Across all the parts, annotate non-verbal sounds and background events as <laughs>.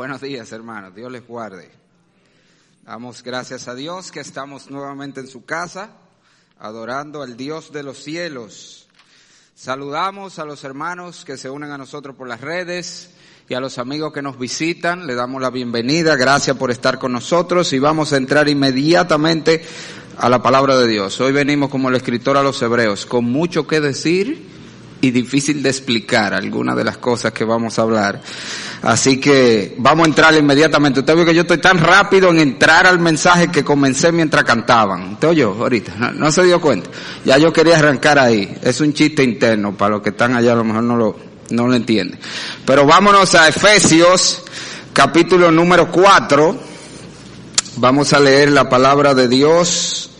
Buenos días, hermanos. Dios les guarde. Damos gracias a Dios que estamos nuevamente en su casa, adorando al Dios de los cielos. Saludamos a los hermanos que se unen a nosotros por las redes y a los amigos que nos visitan. Le damos la bienvenida. Gracias por estar con nosotros y vamos a entrar inmediatamente a la palabra de Dios. Hoy venimos como el escritor a los hebreos, con mucho que decir y difícil de explicar algunas de las cosas que vamos a hablar. Así que vamos a entrar inmediatamente. Usted vio que yo estoy tan rápido en entrar al mensaje que comencé mientras cantaban. ¿Usted oyó ahorita? No, no se dio cuenta. Ya yo quería arrancar ahí. Es un chiste interno. Para los que están allá a lo mejor no lo, no lo entienden. Pero vámonos a Efesios capítulo número 4. Vamos a leer la palabra de Dios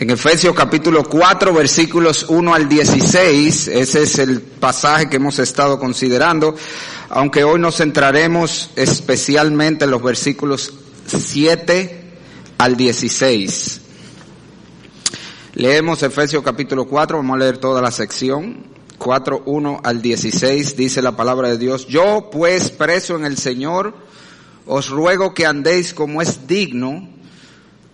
en Efesios capítulo 4 versículos 1 al 16, ese es el pasaje que hemos estado considerando, aunque hoy nos centraremos especialmente en los versículos 7 al 16. Leemos Efesios capítulo 4, vamos a leer toda la sección. 4, 1 al 16 dice la palabra de Dios, yo pues preso en el Señor, os ruego que andéis como es digno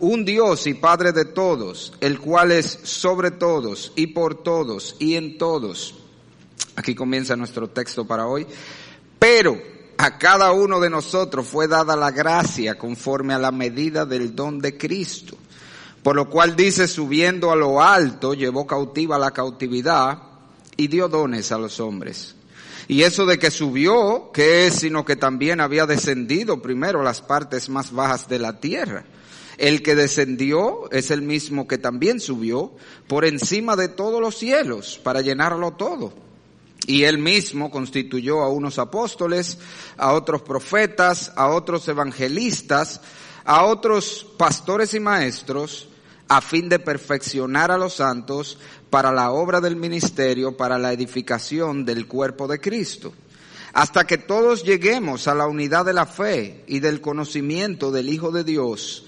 un Dios y Padre de todos, el cual es sobre todos y por todos y en todos. Aquí comienza nuestro texto para hoy. Pero a cada uno de nosotros fue dada la gracia conforme a la medida del don de Cristo. Por lo cual dice, subiendo a lo alto, llevó cautiva la cautividad y dio dones a los hombres. Y eso de que subió, que es sino que también había descendido primero las partes más bajas de la tierra. El que descendió es el mismo que también subió por encima de todos los cielos para llenarlo todo. Y él mismo constituyó a unos apóstoles, a otros profetas, a otros evangelistas, a otros pastores y maestros, a fin de perfeccionar a los santos para la obra del ministerio, para la edificación del cuerpo de Cristo, hasta que todos lleguemos a la unidad de la fe y del conocimiento del Hijo de Dios,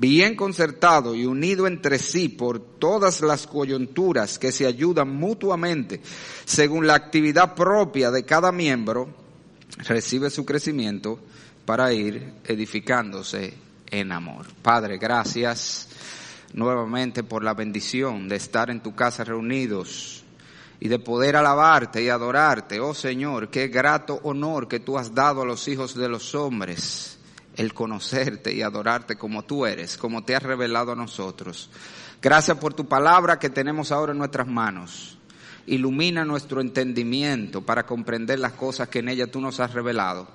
bien concertado y unido entre sí por todas las coyunturas que se ayudan mutuamente según la actividad propia de cada miembro, recibe su crecimiento para ir edificándose en amor. Padre, gracias nuevamente por la bendición de estar en tu casa reunidos y de poder alabarte y adorarte. Oh Señor, qué grato honor que tú has dado a los hijos de los hombres el conocerte y adorarte como tú eres, como te has revelado a nosotros. Gracias por tu palabra que tenemos ahora en nuestras manos. Ilumina nuestro entendimiento para comprender las cosas que en ella tú nos has revelado.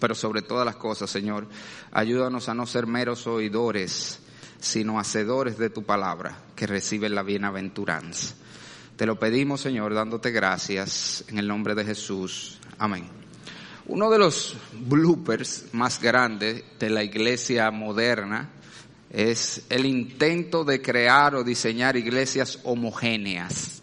Pero sobre todas las cosas, Señor, ayúdanos a no ser meros oidores, sino hacedores de tu palabra que reciben la bienaventuranza. Te lo pedimos, Señor, dándote gracias en el nombre de Jesús. Amén. Uno de los bloopers más grandes de la iglesia moderna es el intento de crear o diseñar iglesias homogéneas.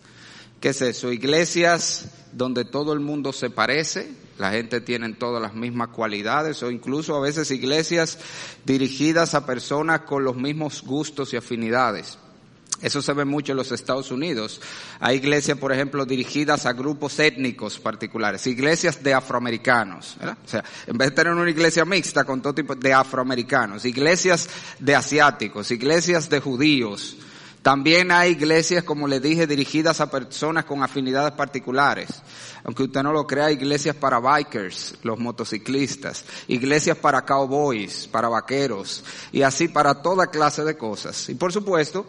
¿Qué es eso? Iglesias donde todo el mundo se parece, la gente tiene todas las mismas cualidades o incluso a veces iglesias dirigidas a personas con los mismos gustos y afinidades. Eso se ve mucho en los Estados Unidos. Hay iglesias, por ejemplo, dirigidas a grupos étnicos particulares, iglesias de afroamericanos. O sea, en vez de tener una iglesia mixta con todo tipo de afroamericanos, iglesias de asiáticos, iglesias de judíos. También hay iglesias, como les dije, dirigidas a personas con afinidades particulares. Aunque usted no lo crea, iglesias para bikers, los motociclistas, iglesias para cowboys, para vaqueros, y así para toda clase de cosas. Y por supuesto,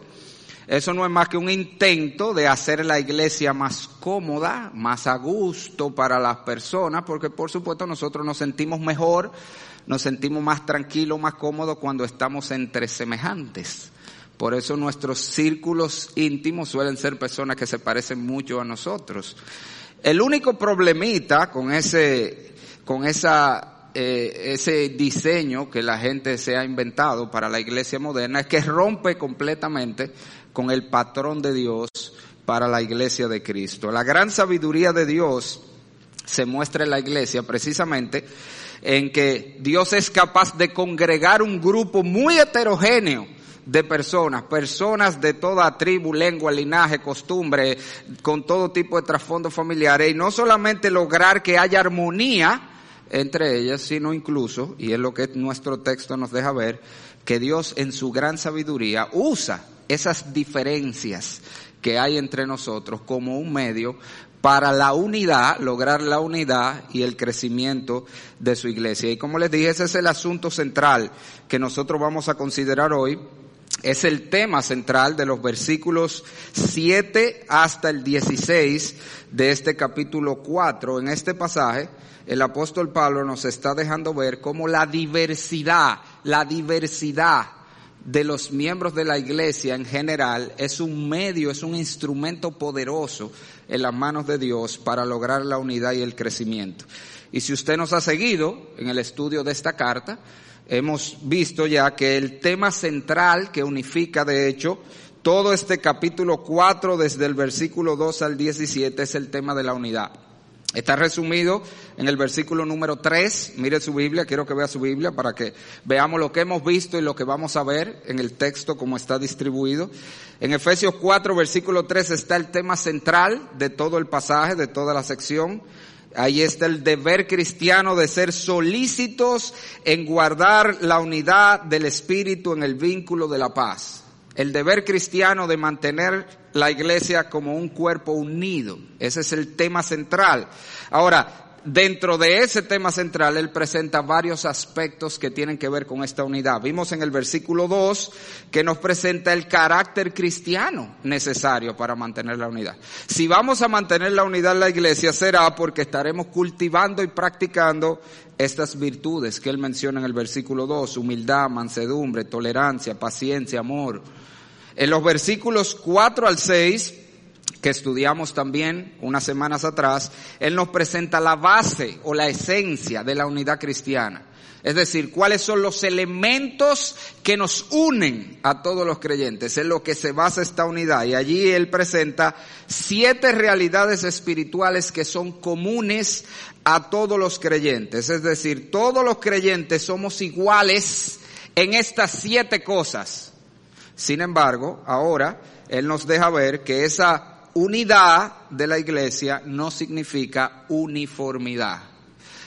eso no es más que un intento de hacer la iglesia más cómoda, más a gusto para las personas, porque por supuesto nosotros nos sentimos mejor, nos sentimos más tranquilos, más cómodos cuando estamos entre semejantes. Por eso nuestros círculos íntimos suelen ser personas que se parecen mucho a nosotros. El único problemita con ese, con esa, eh, ese diseño que la gente se ha inventado para la iglesia moderna es que rompe completamente con el patrón de Dios para la iglesia de Cristo. La gran sabiduría de Dios se muestra en la iglesia precisamente en que Dios es capaz de congregar un grupo muy heterogéneo de personas, personas de toda tribu, lengua, linaje, costumbre, con todo tipo de trasfondo familiares, y no solamente lograr que haya armonía entre ellas, sino incluso, y es lo que nuestro texto nos deja ver, que Dios en su gran sabiduría usa esas diferencias que hay entre nosotros como un medio para la unidad, lograr la unidad y el crecimiento de su iglesia. Y como les dije, ese es el asunto central que nosotros vamos a considerar hoy es el tema central de los versículos 7 hasta el 16 de este capítulo 4. En este pasaje, el apóstol Pablo nos está dejando ver cómo la diversidad, la diversidad de los miembros de la iglesia en general es un medio, es un instrumento poderoso en las manos de Dios para lograr la unidad y el crecimiento. Y si usted nos ha seguido en el estudio de esta carta, hemos visto ya que el tema central que unifica, de hecho, todo este capítulo 4 desde el versículo 2 al 17 es el tema de la unidad. Está resumido en el versículo número 3. Mire su Biblia, quiero que vea su Biblia para que veamos lo que hemos visto y lo que vamos a ver en el texto como está distribuido. En Efesios 4, versículo 3 está el tema central de todo el pasaje, de toda la sección. Ahí está el deber cristiano de ser solícitos en guardar la unidad del Espíritu en el vínculo de la paz. El deber cristiano de mantener la iglesia como un cuerpo unido. Ese es el tema central. Ahora, dentro de ese tema central, él presenta varios aspectos que tienen que ver con esta unidad. Vimos en el versículo 2 que nos presenta el carácter cristiano necesario para mantener la unidad. Si vamos a mantener la unidad en la iglesia, será porque estaremos cultivando y practicando estas virtudes que él menciona en el versículo 2, humildad, mansedumbre, tolerancia, paciencia, amor. En los versículos 4 al 6, que estudiamos también unas semanas atrás, Él nos presenta la base o la esencia de la unidad cristiana. Es decir, cuáles son los elementos que nos unen a todos los creyentes, en lo que se basa esta unidad. Y allí Él presenta siete realidades espirituales que son comunes a todos los creyentes. Es decir, todos los creyentes somos iguales en estas siete cosas. Sin embargo, ahora Él nos deja ver que esa unidad de la iglesia no significa uniformidad.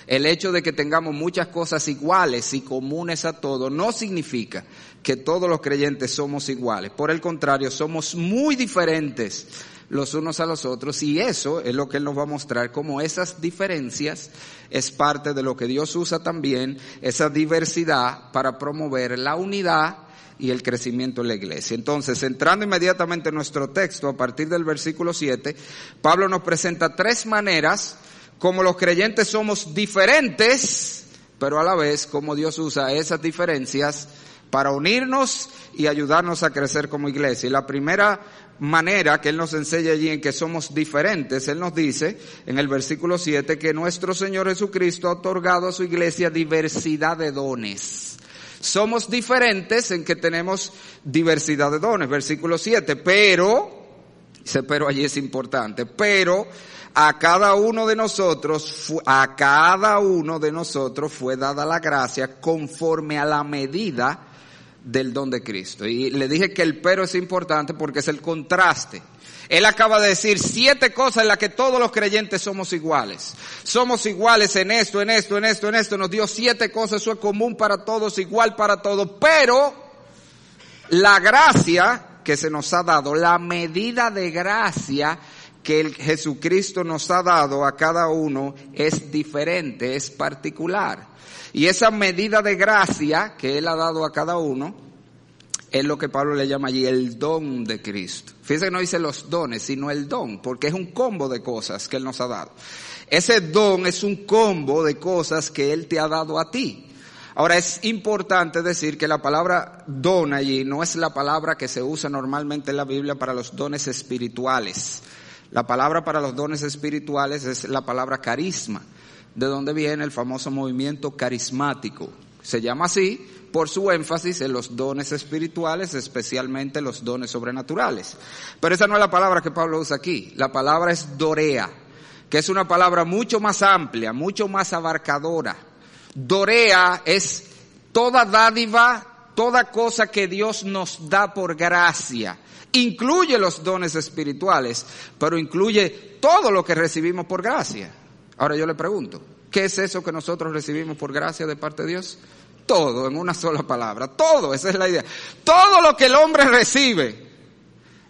El hecho de que tengamos muchas cosas iguales y comunes a todos no significa que todos los creyentes somos iguales. Por el contrario, somos muy diferentes los unos a los otros y eso es lo que Él nos va a mostrar, como esas diferencias es parte de lo que Dios usa también, esa diversidad para promover la unidad y el crecimiento en la iglesia. Entonces, entrando inmediatamente en nuestro texto, a partir del versículo 7, Pablo nos presenta tres maneras como los creyentes somos diferentes, pero a la vez como Dios usa esas diferencias para unirnos y ayudarnos a crecer como iglesia. Y la primera manera que Él nos enseña allí en que somos diferentes, Él nos dice en el versículo 7 que nuestro Señor Jesucristo ha otorgado a su iglesia diversidad de dones. Somos diferentes en que tenemos diversidad de dones, versículo 7, pero, dice pero allí es importante, pero a cada uno de nosotros, a cada uno de nosotros fue dada la gracia conforme a la medida del don de Cristo. Y le dije que el pero es importante porque es el contraste. Él acaba de decir siete cosas en las que todos los creyentes somos iguales. Somos iguales en esto, en esto, en esto, en esto. Nos dio siete cosas, eso es común para todos, igual para todos. Pero la gracia que se nos ha dado, la medida de gracia que Jesucristo nos ha dado a cada uno es diferente, es particular. Y esa medida de gracia que Él ha dado a cada uno es lo que Pablo le llama allí el don de Cristo. Fíjense que no dice los dones, sino el don, porque es un combo de cosas que Él nos ha dado. Ese don es un combo de cosas que Él te ha dado a ti. Ahora es importante decir que la palabra don allí no es la palabra que se usa normalmente en la Biblia para los dones espirituales. La palabra para los dones espirituales es la palabra carisma, de donde viene el famoso movimiento carismático. Se llama así por su énfasis en los dones espirituales, especialmente los dones sobrenaturales. Pero esa no es la palabra que Pablo usa aquí. La palabra es dorea, que es una palabra mucho más amplia, mucho más abarcadora. Dorea es toda dádiva, toda cosa que Dios nos da por gracia. Incluye los dones espirituales, pero incluye todo lo que recibimos por gracia. Ahora yo le pregunto, ¿qué es eso que nosotros recibimos por gracia de parte de Dios? Todo en una sola palabra. Todo, esa es la idea. Todo lo que el hombre recibe,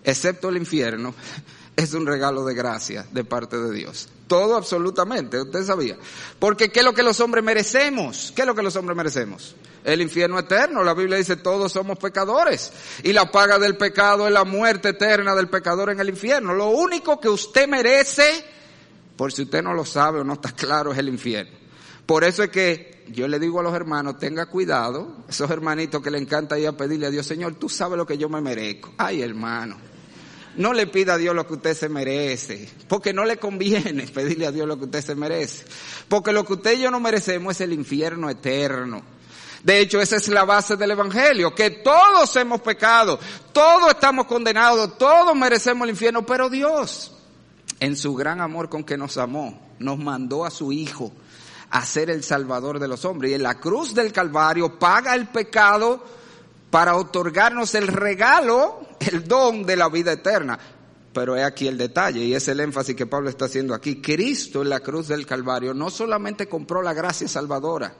excepto el infierno, <laughs> es un regalo de gracia de parte de Dios. Todo absolutamente, usted sabía. Porque ¿qué es lo que los hombres merecemos? ¿Qué es lo que los hombres merecemos? El infierno eterno. La Biblia dice todos somos pecadores. Y la paga del pecado es la muerte eterna del pecador en el infierno. Lo único que usted merece, por si usted no lo sabe o no está claro, es el infierno. Por eso es que yo le digo a los hermanos, tenga cuidado, esos hermanitos que le encanta ir a pedirle a Dios, Señor, tú sabes lo que yo me merezco. Ay, hermano, no le pida a Dios lo que usted se merece, porque no le conviene <laughs> pedirle a Dios lo que usted se merece, porque lo que usted y yo no merecemos es el infierno eterno. De hecho, esa es la base del Evangelio, que todos hemos pecado, todos estamos condenados, todos merecemos el infierno, pero Dios, en su gran amor con que nos amó, nos mandó a su Hijo a ser el Salvador de los hombres. Y en la cruz del Calvario paga el pecado para otorgarnos el regalo, el don de la vida eterna. Pero es aquí el detalle y es el énfasis que Pablo está haciendo aquí. Cristo en la cruz del Calvario no solamente compró la gracia salvadora,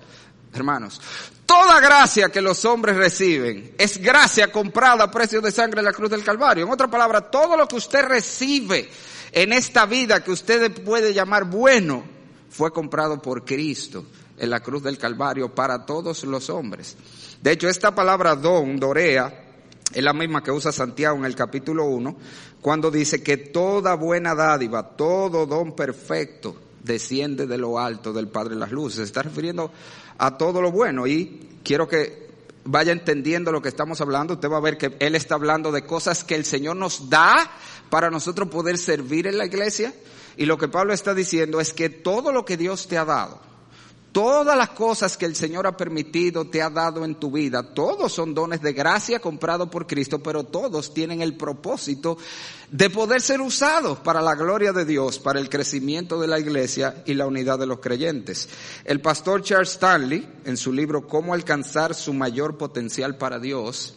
hermanos, toda gracia que los hombres reciben es gracia comprada a precio de sangre en la cruz del Calvario. En otra palabra, todo lo que usted recibe en esta vida que usted puede llamar bueno, fue comprado por Cristo en la cruz del Calvario para todos los hombres. De hecho, esta palabra don, dorea, es la misma que usa Santiago en el capítulo 1, cuando dice que toda buena dádiva, todo don perfecto desciende de lo alto del Padre de las Luces. Se está refiriendo a todo lo bueno y quiero que vaya entendiendo lo que estamos hablando. Usted va a ver que Él está hablando de cosas que el Señor nos da para nosotros poder servir en la iglesia. Y lo que Pablo está diciendo es que todo lo que Dios te ha dado, todas las cosas que el Señor ha permitido, te ha dado en tu vida, todos son dones de gracia comprados por Cristo, pero todos tienen el propósito de poder ser usados para la gloria de Dios, para el crecimiento de la iglesia y la unidad de los creyentes. El pastor Charles Stanley, en su libro Cómo alcanzar su mayor potencial para Dios,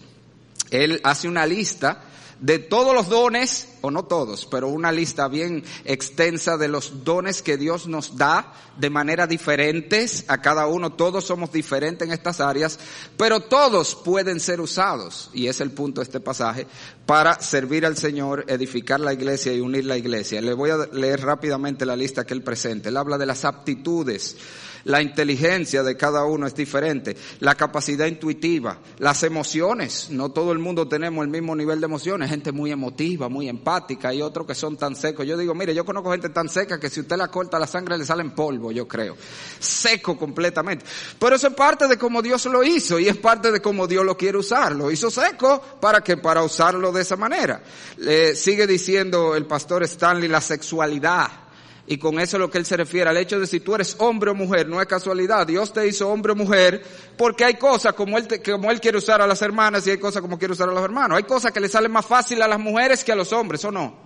él hace una lista de todos los dones, o no todos, pero una lista bien extensa de los dones que Dios nos da de manera diferentes a cada uno. Todos somos diferentes en estas áreas, pero todos pueden ser usados, y es el punto de este pasaje, para servir al Señor, edificar la iglesia y unir la iglesia. Le voy a leer rápidamente la lista que él presenta. Él habla de las aptitudes la inteligencia de cada uno es diferente, la capacidad intuitiva, las emociones. No todo el mundo tenemos el mismo nivel de emociones, gente muy emotiva, muy empática y otros que son tan secos. Yo digo, mire, yo conozco gente tan seca que si usted la corta la sangre le sale en polvo, yo creo. Seco completamente. Pero eso es parte de cómo Dios lo hizo y es parte de cómo Dios lo quiere usar. Lo hizo seco para que para usarlo de esa manera. Le sigue diciendo el pastor Stanley la sexualidad y con eso es lo que él se refiere, al hecho de si tú eres hombre o mujer, no es casualidad. Dios te hizo hombre o mujer porque hay cosas como él, como él quiere usar a las hermanas y hay cosas como quiere usar a los hermanos. Hay cosas que le salen más fácil a las mujeres que a los hombres, ¿o no?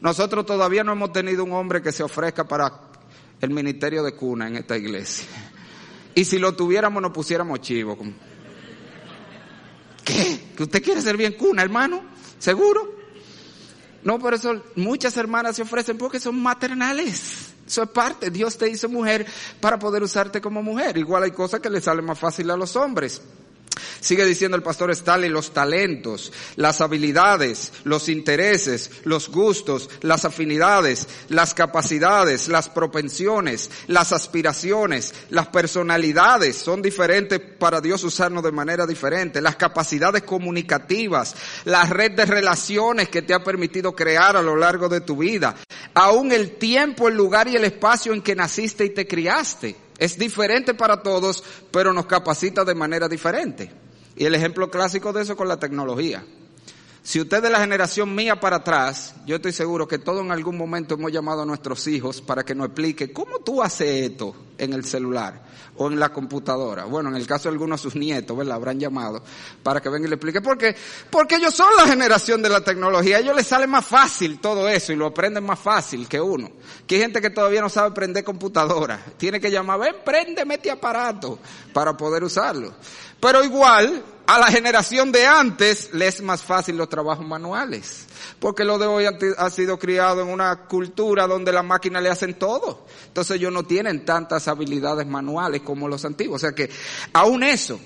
Nosotros todavía no hemos tenido un hombre que se ofrezca para el ministerio de cuna en esta iglesia. Y si lo tuviéramos nos pusiéramos chivo. ¿Qué? ¿Que usted quiere ser bien cuna, hermano? ¿Seguro? No, por eso muchas hermanas se ofrecen porque son maternales. Eso es parte. Dios te hizo mujer para poder usarte como mujer. Igual hay cosas que le salen más fácil a los hombres. Sigue diciendo el pastor Stanley, los talentos, las habilidades, los intereses, los gustos, las afinidades, las capacidades, las propensiones, las aspiraciones, las personalidades son diferentes para Dios usarnos de manera diferente, las capacidades comunicativas, la red de relaciones que te ha permitido crear a lo largo de tu vida, aún el tiempo, el lugar y el espacio en que naciste y te criaste. Es diferente para todos, pero nos capacita de manera diferente. Y el ejemplo clásico de eso con la tecnología. Si usted de la generación mía para atrás, yo estoy seguro que todos en algún momento hemos llamado a nuestros hijos para que nos explique cómo tú haces esto en el celular o en la computadora. Bueno, en el caso de algunos de sus nietos, ¿verdad? Habrán llamado para que venga y le explique. ¿Por qué? Porque ellos son la generación de la tecnología. A ellos les sale más fácil todo eso y lo aprenden más fácil que uno. Que hay gente que todavía no sabe prender computadora. Tiene que llamar, ven, préndeme este aparato para poder usarlo. Pero igual, a la generación de antes les es más fácil los trabajos manuales. Porque lo de hoy ha sido criado en una cultura donde las máquinas le hacen todo. Entonces ellos no tienen tantas habilidades manuales como los antiguos. O sea que aún eso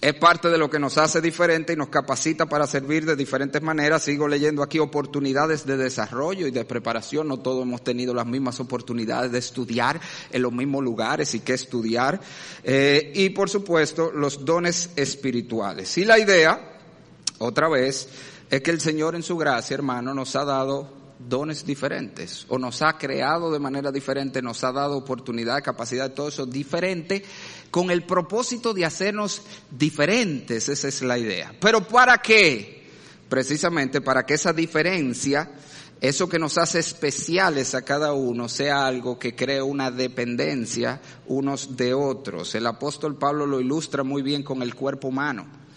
es parte de lo que nos hace diferente y nos capacita para servir de diferentes maneras. Sigo leyendo aquí oportunidades de desarrollo y de preparación. No todos hemos tenido las mismas oportunidades de estudiar en los mismos lugares y que estudiar. Eh, y por supuesto, los dones espirituales. Y la idea, otra vez, es que el Señor en su gracia, hermano, nos ha dado dones diferentes o nos ha creado de manera diferente, nos ha dado oportunidad, capacidad, todo eso diferente con el propósito de hacernos diferentes, esa es la idea. Pero ¿para qué? Precisamente para que esa diferencia, eso que nos hace especiales a cada uno, sea algo que cree una dependencia unos de otros. El apóstol Pablo lo ilustra muy bien con el cuerpo humano.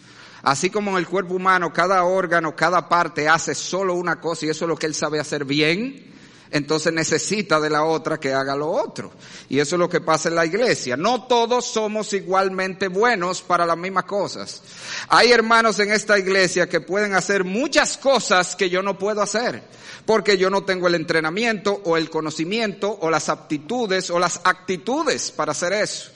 Así como en el cuerpo humano cada órgano, cada parte hace solo una cosa y eso es lo que él sabe hacer bien, entonces necesita de la otra que haga lo otro. Y eso es lo que pasa en la iglesia. No todos somos igualmente buenos para las mismas cosas. Hay hermanos en esta iglesia que pueden hacer muchas cosas que yo no puedo hacer, porque yo no tengo el entrenamiento o el conocimiento o las aptitudes o las actitudes para hacer eso.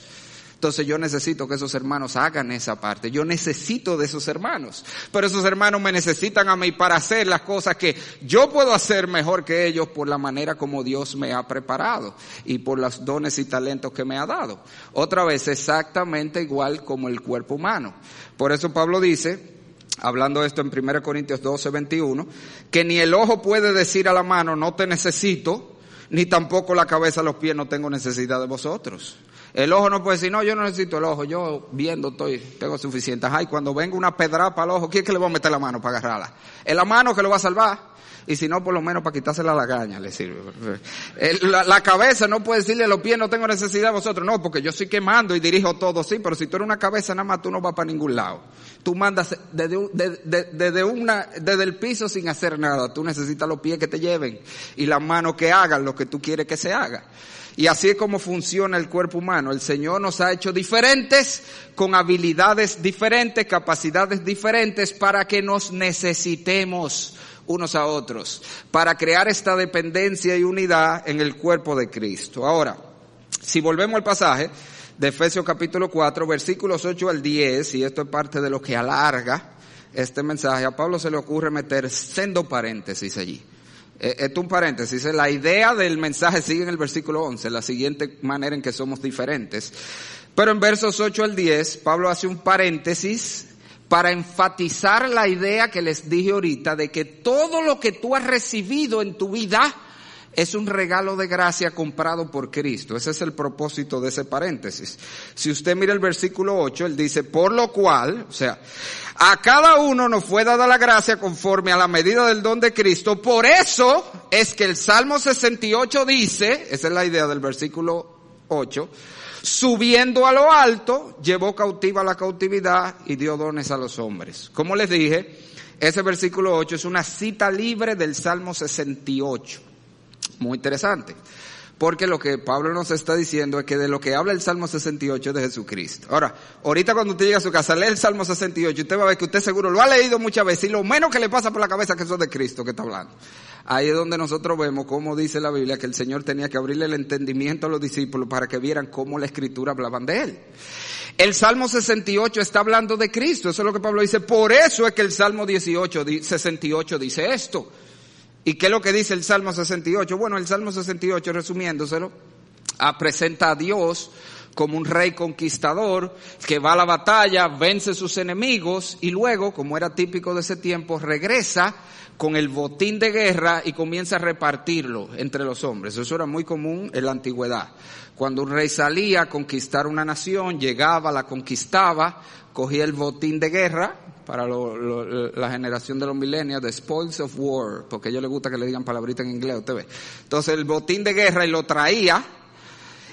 Entonces yo necesito que esos hermanos hagan esa parte. Yo necesito de esos hermanos. Pero esos hermanos me necesitan a mí para hacer las cosas que yo puedo hacer mejor que ellos por la manera como Dios me ha preparado y por los dones y talentos que me ha dado. Otra vez, exactamente igual como el cuerpo humano. Por eso Pablo dice, hablando esto en 1 Corintios 12, 21, que ni el ojo puede decir a la mano, no te necesito, ni tampoco la cabeza a los pies, no tengo necesidad de vosotros. El ojo no puede decir, no, yo no necesito el ojo, yo viendo estoy, tengo suficiente. Ay, cuando venga una pedrapa al ojo, ¿quién es que le va a meter la mano para agarrarla? Es la mano que lo va a salvar. Y si no, por lo menos para quitársela la lagaña le sirve. La, cabeza no puede decirle los pies, no tengo necesidad de vosotros. No, porque yo estoy quemando y dirijo todo, sí, pero si tú eres una cabeza, nada más tú no vas para ningún lado. Tú mandas desde, desde, una, desde el piso sin hacer nada. Tú necesitas los pies que te lleven y las manos que hagan lo que tú quieres que se haga. Y así es como funciona el cuerpo humano. El Señor nos ha hecho diferentes, con habilidades diferentes, capacidades diferentes, para que nos necesitemos unos a otros, para crear esta dependencia y unidad en el cuerpo de Cristo. Ahora, si volvemos al pasaje de Efesios capítulo 4, versículos 8 al 10, y esto es parte de lo que alarga este mensaje, a Pablo se le ocurre meter sendo paréntesis allí. Eh, esto un paréntesis. La idea del mensaje sigue en el versículo 11, la siguiente manera en que somos diferentes. Pero en versos 8 al 10, Pablo hace un paréntesis para enfatizar la idea que les dije ahorita de que todo lo que tú has recibido en tu vida es un regalo de gracia comprado por Cristo. Ese es el propósito de ese paréntesis. Si usted mira el versículo 8, él dice, por lo cual, o sea, a cada uno nos fue dada la gracia conforme a la medida del don de Cristo. Por eso es que el Salmo 68 dice, esa es la idea del versículo 8, subiendo a lo alto, llevó cautiva la cautividad y dio dones a los hombres. Como les dije, ese versículo 8 es una cita libre del Salmo 68. Muy interesante. Porque lo que Pablo nos está diciendo es que de lo que habla el Salmo 68 es de Jesucristo. Ahora, ahorita cuando usted llega a su casa, lee el Salmo 68, usted va a ver que usted seguro lo ha leído muchas veces y lo menos que le pasa por la cabeza es que eso es de Cristo que está hablando. Ahí es donde nosotros vemos cómo dice la Biblia que el Señor tenía que abrirle el entendimiento a los discípulos para que vieran cómo la Escritura hablaban de Él. El Salmo 68 está hablando de Cristo, eso es lo que Pablo dice. Por eso es que el Salmo 18, 68 dice esto. ¿Y qué es lo que dice el Salmo 68? Bueno, el Salmo 68, resumiéndoselo, ah, presenta a Dios como un rey conquistador que va a la batalla, vence sus enemigos y luego, como era típico de ese tiempo, regresa con el botín de guerra y comienza a repartirlo entre los hombres. Eso era muy común en la antigüedad. Cuando un rey salía a conquistar una nación, llegaba, la conquistaba, cogía el botín de guerra, para la generación de los milenios, the spoils of war, porque a ellos les gusta que le digan palabrita en inglés, usted ve. Entonces el botín de guerra y lo traía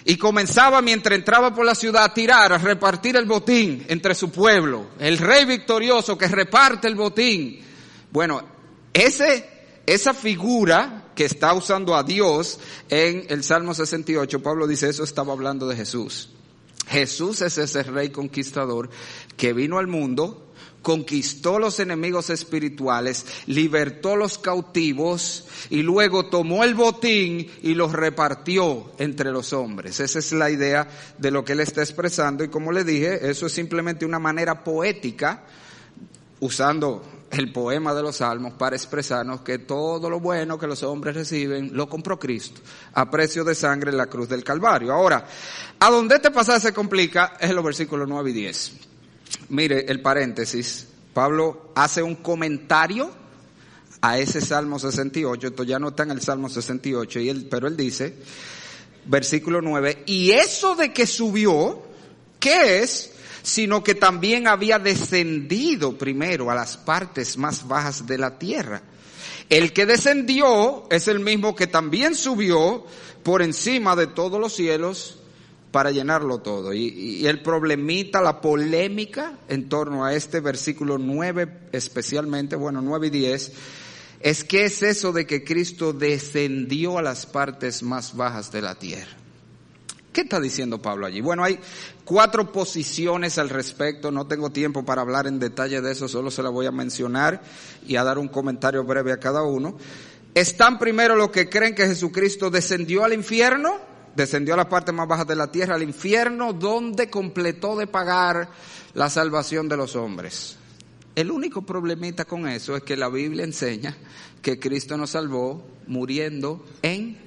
y comenzaba mientras entraba por la ciudad a tirar, a repartir el botín entre su pueblo. El rey victorioso que reparte el botín. Bueno, ese, esa figura que está usando a Dios en el Salmo 68, Pablo dice, eso estaba hablando de Jesús. Jesús es ese rey conquistador que vino al mundo, conquistó los enemigos espirituales, libertó los cautivos y luego tomó el botín y los repartió entre los hombres. Esa es la idea de lo que él está expresando y como le dije, eso es simplemente una manera poética usando el poema de los salmos para expresarnos que todo lo bueno que los hombres reciben lo compró Cristo a precio de sangre en la cruz del Calvario. Ahora, a donde este pasaje se complica es en los versículos 9 y 10. Mire el paréntesis. Pablo hace un comentario a ese Salmo 68. Esto ya no está en el Salmo 68, y él, pero él dice, versículo 9, y eso de que subió, ¿qué es? Sino que también había descendido primero a las partes más bajas de la tierra. El que descendió es el mismo que también subió por encima de todos los cielos para llenarlo todo. Y, el problemita, la polémica en torno a este versículo 9 especialmente, bueno, 9 y 10, es que es eso de que Cristo descendió a las partes más bajas de la tierra. ¿Qué está diciendo Pablo allí? Bueno, hay cuatro posiciones al respecto, no tengo tiempo para hablar en detalle de eso, solo se la voy a mencionar y a dar un comentario breve a cada uno. Están primero los que creen que Jesucristo descendió al infierno, descendió a la parte más baja de la tierra, al infierno, donde completó de pagar la salvación de los hombres. El único problemita con eso es que la Biblia enseña que Cristo nos salvó muriendo en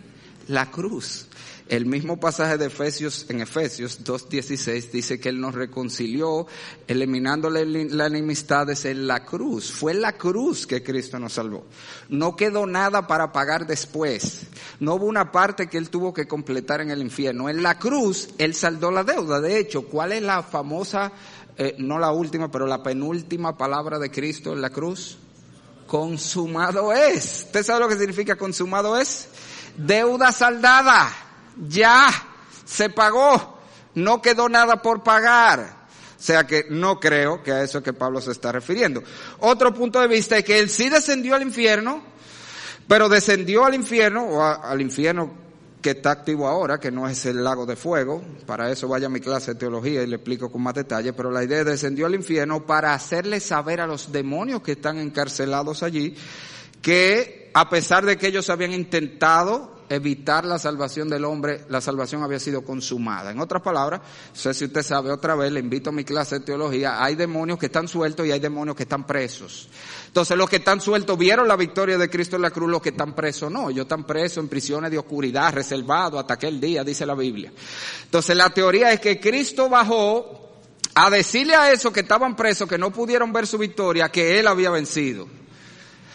la cruz. El mismo pasaje de Efesios, en Efesios 2.16, dice que Él nos reconcilió, eliminándole las enemistades en la cruz. Fue la cruz que Cristo nos salvó. No quedó nada para pagar después. No hubo una parte que Él tuvo que completar en el infierno. En la cruz, Él saldó la deuda. De hecho, ¿cuál es la famosa, eh, no la última, pero la penúltima palabra de Cristo en la cruz? Consumado es. ¿Usted sabe lo que significa consumado es? Deuda saldada ya se pagó, no quedó nada por pagar. O sea que no creo que a eso que Pablo se está refiriendo. Otro punto de vista es que él sí descendió al infierno, pero descendió al infierno, o al infierno que está activo ahora, que no es el lago de fuego, para eso vaya a mi clase de teología y le explico con más detalle, pero la idea descendió al infierno para hacerle saber a los demonios que están encarcelados allí, que a pesar de que ellos habían intentado evitar la salvación del hombre, la salvación había sido consumada. En otras palabras, no sé si usted sabe otra vez, le invito a mi clase de teología, hay demonios que están sueltos y hay demonios que están presos. Entonces los que están sueltos vieron la victoria de Cristo en la cruz, los que están presos no, ellos están presos en prisiones de oscuridad, reservados hasta aquel día, dice la Biblia. Entonces la teoría es que Cristo bajó a decirle a esos que estaban presos, que no pudieron ver su victoria, que Él había vencido.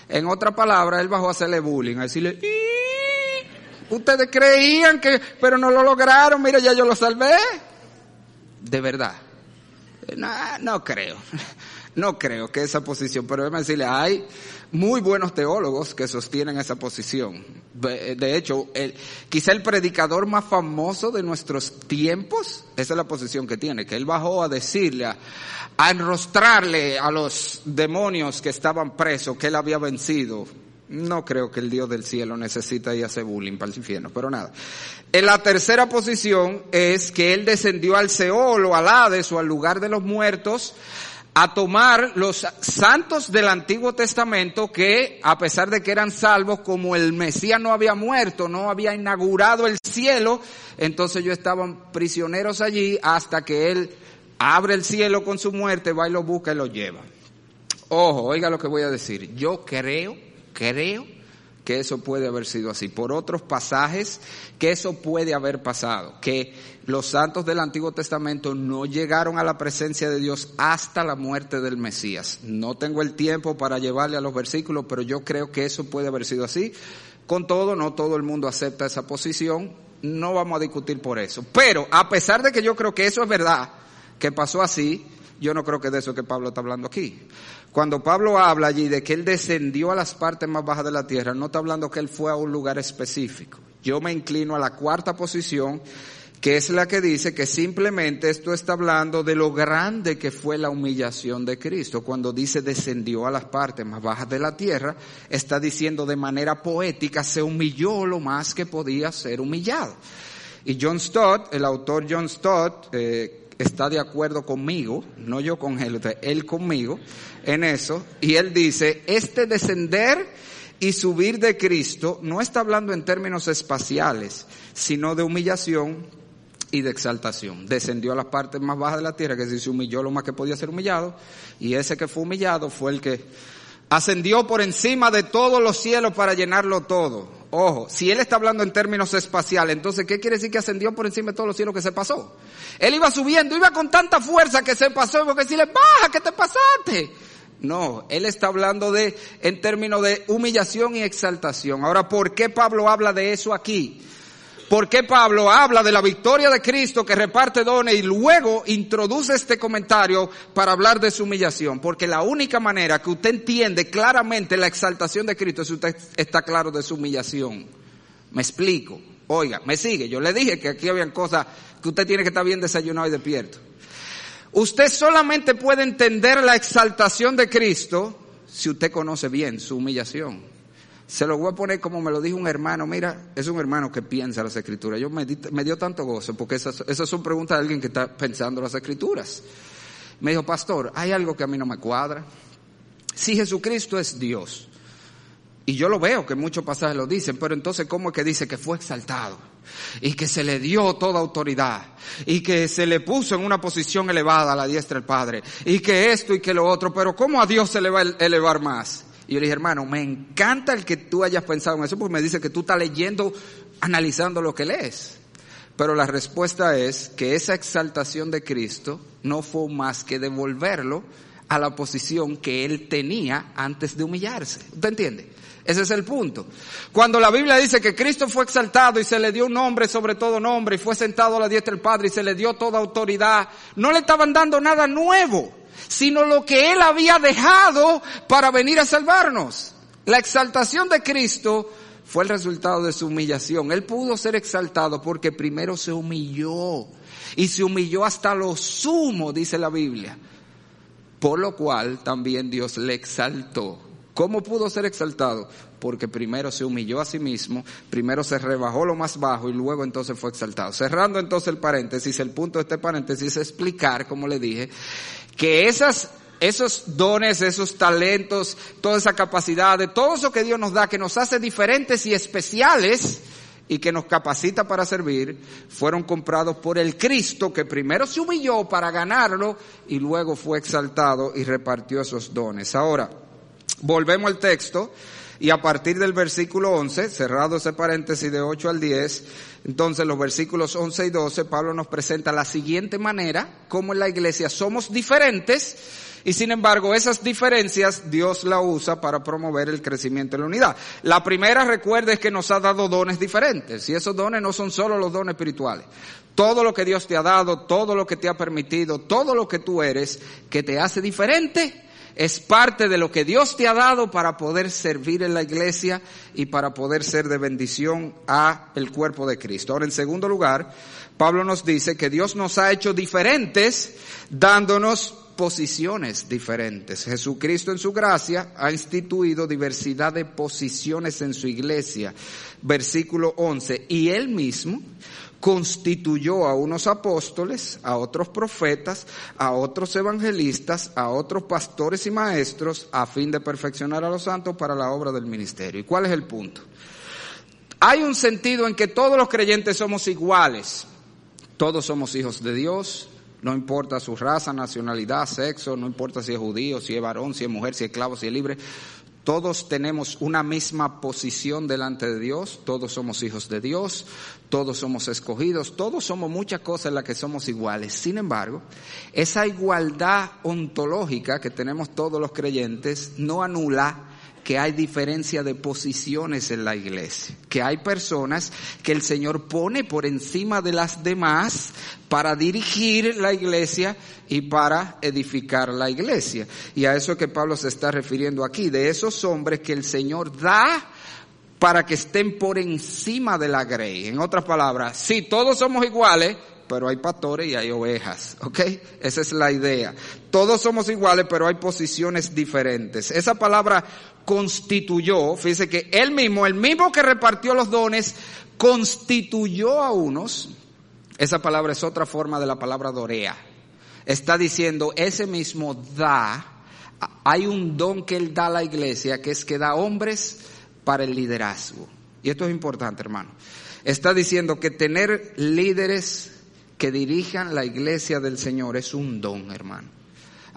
En otras palabras, Él bajó a hacerle bullying, a decirle, Ustedes creían que, pero no lo lograron, mire, ya yo lo salvé. De verdad. No, no creo. No creo que esa posición, pero déjame decirle, hay muy buenos teólogos que sostienen esa posición. De hecho, el, quizá el predicador más famoso de nuestros tiempos, esa es la posición que tiene, que él bajó a decirle, a, a enrostrarle a los demonios que estaban presos, que él había vencido no creo que el Dios del cielo necesita y hace bullying para el infierno, pero nada. En la tercera posición es que él descendió al Seol o al Hades o al lugar de los muertos a tomar los santos del Antiguo Testamento que, a pesar de que eran salvos, como el Mesías no había muerto, no había inaugurado el cielo, entonces ellos estaban prisioneros allí hasta que él abre el cielo con su muerte, va y lo busca y lo lleva. Ojo, oiga lo que voy a decir. Yo creo, creo que eso puede haber sido así. Por otros pasajes, que eso puede haber pasado. Que los santos del Antiguo Testamento no llegaron a la presencia de Dios hasta la muerte del Mesías. No tengo el tiempo para llevarle a los versículos, pero yo creo que eso puede haber sido así. Con todo, no todo el mundo acepta esa posición. No vamos a discutir por eso. Pero, a pesar de que yo creo que eso es verdad, que pasó así, yo no creo que de eso que Pablo está hablando aquí. Cuando Pablo habla allí de que él descendió a las partes más bajas de la tierra, no está hablando que él fue a un lugar específico. Yo me inclino a la cuarta posición, que es la que dice que simplemente esto está hablando de lo grande que fue la humillación de Cristo. Cuando dice descendió a las partes más bajas de la tierra, está diciendo de manera poética, se humilló lo más que podía ser humillado. Y John Stott, el autor John Stott, eh, está de acuerdo conmigo, no yo con él, él conmigo en eso, y él dice, este descender y subir de Cristo no está hablando en términos espaciales, sino de humillación y de exaltación. Descendió a las partes más bajas de la tierra, que se humilló lo más que podía ser humillado, y ese que fue humillado fue el que ascendió por encima de todos los cielos para llenarlo todo. Ojo, si él está hablando en términos espaciales, entonces ¿qué quiere decir que ascendió por encima de todos los cielos que se pasó? Él iba subiendo, iba con tanta fuerza que se pasó, porque si le baja, ¿qué te pasaste? No, él está hablando de, en términos de humillación y exaltación. Ahora, ¿por qué Pablo habla de eso aquí? ¿Por qué Pablo habla de la victoria de Cristo que reparte dones y luego introduce este comentario para hablar de su humillación? Porque la única manera que usted entiende claramente la exaltación de Cristo es si usted está claro de su humillación. Me explico. Oiga, me sigue. Yo le dije que aquí habían cosas que usted tiene que estar bien desayunado y despierto. Usted solamente puede entender la exaltación de Cristo si usted conoce bien su humillación. Se lo voy a poner como me lo dijo un hermano. Mira, es un hermano que piensa las escrituras. Yo me, dio tanto gozo porque esas, esas son preguntas de alguien que está pensando las escrituras. Me dijo, pastor, hay algo que a mí no me cuadra. Si Jesucristo es Dios, y yo lo veo que muchos pasajes lo dicen, pero entonces ¿cómo es que dice que fue exaltado? Y que se le dio toda autoridad. Y que se le puso en una posición elevada a la diestra del Padre. Y que esto y que lo otro. Pero ¿cómo a Dios se le va a elevar más? Y yo le dije, hermano, me encanta el que tú hayas pensado en eso porque me dice que tú estás leyendo, analizando lo que lees. Pero la respuesta es que esa exaltación de Cristo no fue más que devolverlo a la posición que él tenía antes de humillarse. ¿Usted entiende? Ese es el punto. Cuando la Biblia dice que Cristo fue exaltado y se le dio un nombre sobre todo nombre y fue sentado a la diestra del Padre y se le dio toda autoridad, no le estaban dando nada nuevo sino lo que Él había dejado para venir a salvarnos. La exaltación de Cristo fue el resultado de su humillación. Él pudo ser exaltado porque primero se humilló y se humilló hasta lo sumo, dice la Biblia. Por lo cual también Dios le exaltó. ¿Cómo pudo ser exaltado? Porque primero se humilló a sí mismo, primero se rebajó lo más bajo y luego entonces fue exaltado. Cerrando entonces el paréntesis, el punto de este paréntesis es explicar, como le dije, que esas, esos dones, esos talentos, toda esa capacidad, de todo eso que Dios nos da, que nos hace diferentes y especiales y que nos capacita para servir, fueron comprados por el Cristo que primero se humilló para ganarlo y luego fue exaltado y repartió esos dones. Ahora, volvemos al texto. Y a partir del versículo 11, cerrado ese paréntesis de 8 al 10, entonces los versículos 11 y 12, Pablo nos presenta la siguiente manera, como en la iglesia somos diferentes, y sin embargo esas diferencias Dios la usa para promover el crecimiento de la unidad. La primera, recuerda, es que nos ha dado dones diferentes, y esos dones no son solo los dones espirituales. Todo lo que Dios te ha dado, todo lo que te ha permitido, todo lo que tú eres, que te hace diferente, es parte de lo que Dios te ha dado para poder servir en la iglesia y para poder ser de bendición a el cuerpo de Cristo. Ahora, en segundo lugar, Pablo nos dice que Dios nos ha hecho diferentes dándonos posiciones diferentes. Jesucristo en su gracia ha instituido diversidad de posiciones en su iglesia. Versículo 11. Y él mismo constituyó a unos apóstoles, a otros profetas, a otros evangelistas, a otros pastores y maestros, a fin de perfeccionar a los santos para la obra del ministerio. ¿Y cuál es el punto? Hay un sentido en que todos los creyentes somos iguales. Todos somos hijos de Dios, No importa su raza, nacionalidad, sexo, no importa si es judío, si es varón, si es mujer, si es esclavo, si es libre. Todos tenemos una misma posición delante de Dios, todos somos hijos de Dios, todos somos escogidos, todos somos muchas cosas en las que somos iguales. Sin embargo, esa igualdad ontológica que tenemos todos los creyentes no anula que hay diferencia de posiciones en la iglesia, que hay personas que el Señor pone por encima de las demás para dirigir la iglesia y para edificar la iglesia. Y a eso que Pablo se está refiriendo aquí, de esos hombres que el Señor da para que estén por encima de la grey. En otras palabras, si todos somos iguales, pero hay pastores y hay ovejas, ¿ok? Esa es la idea. Todos somos iguales, pero hay posiciones diferentes. Esa palabra constituyó, fíjese que él mismo, el mismo que repartió los dones, constituyó a unos. Esa palabra es otra forma de la palabra dorea. Está diciendo, ese mismo da, hay un don que él da a la iglesia, que es que da hombres para el liderazgo. Y esto es importante, hermano. Está diciendo que tener líderes que dirijan la iglesia del Señor es un don, hermano.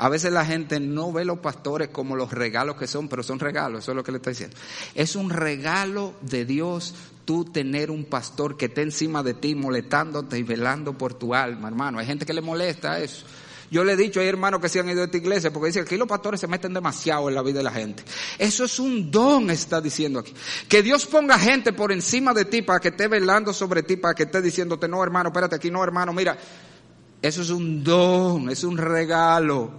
A veces la gente no ve los pastores como los regalos que son, pero son regalos, eso es lo que le está diciendo. Es un regalo de Dios tú tener un pastor que esté encima de ti molestándote y velando por tu alma, hermano. Hay gente que le molesta eso. Yo le he dicho a hermanos que se han ido a esta iglesia porque dicen que aquí los pastores se meten demasiado en la vida de la gente. Eso es un don, está diciendo aquí. Que Dios ponga gente por encima de ti para que esté velando sobre ti, para que esté diciéndote, no hermano, espérate aquí, no hermano, mira. Eso es un don, es un regalo.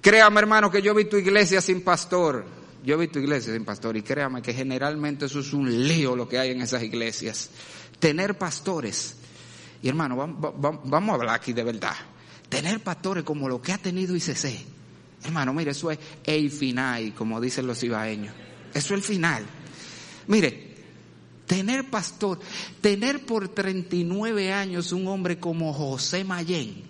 Créame hermano que yo he visto iglesia sin pastor. Yo he visto iglesias sin pastor y créame que generalmente eso es un lío lo que hay en esas iglesias. Tener pastores. Y hermano, vamos, a hablar aquí de verdad. Tener pastores como lo que ha tenido ICC. Hermano, mire, eso es el final, como dicen los ibaeños. Eso es el final. Mire, tener pastor, tener por 39 años un hombre como José Mayén.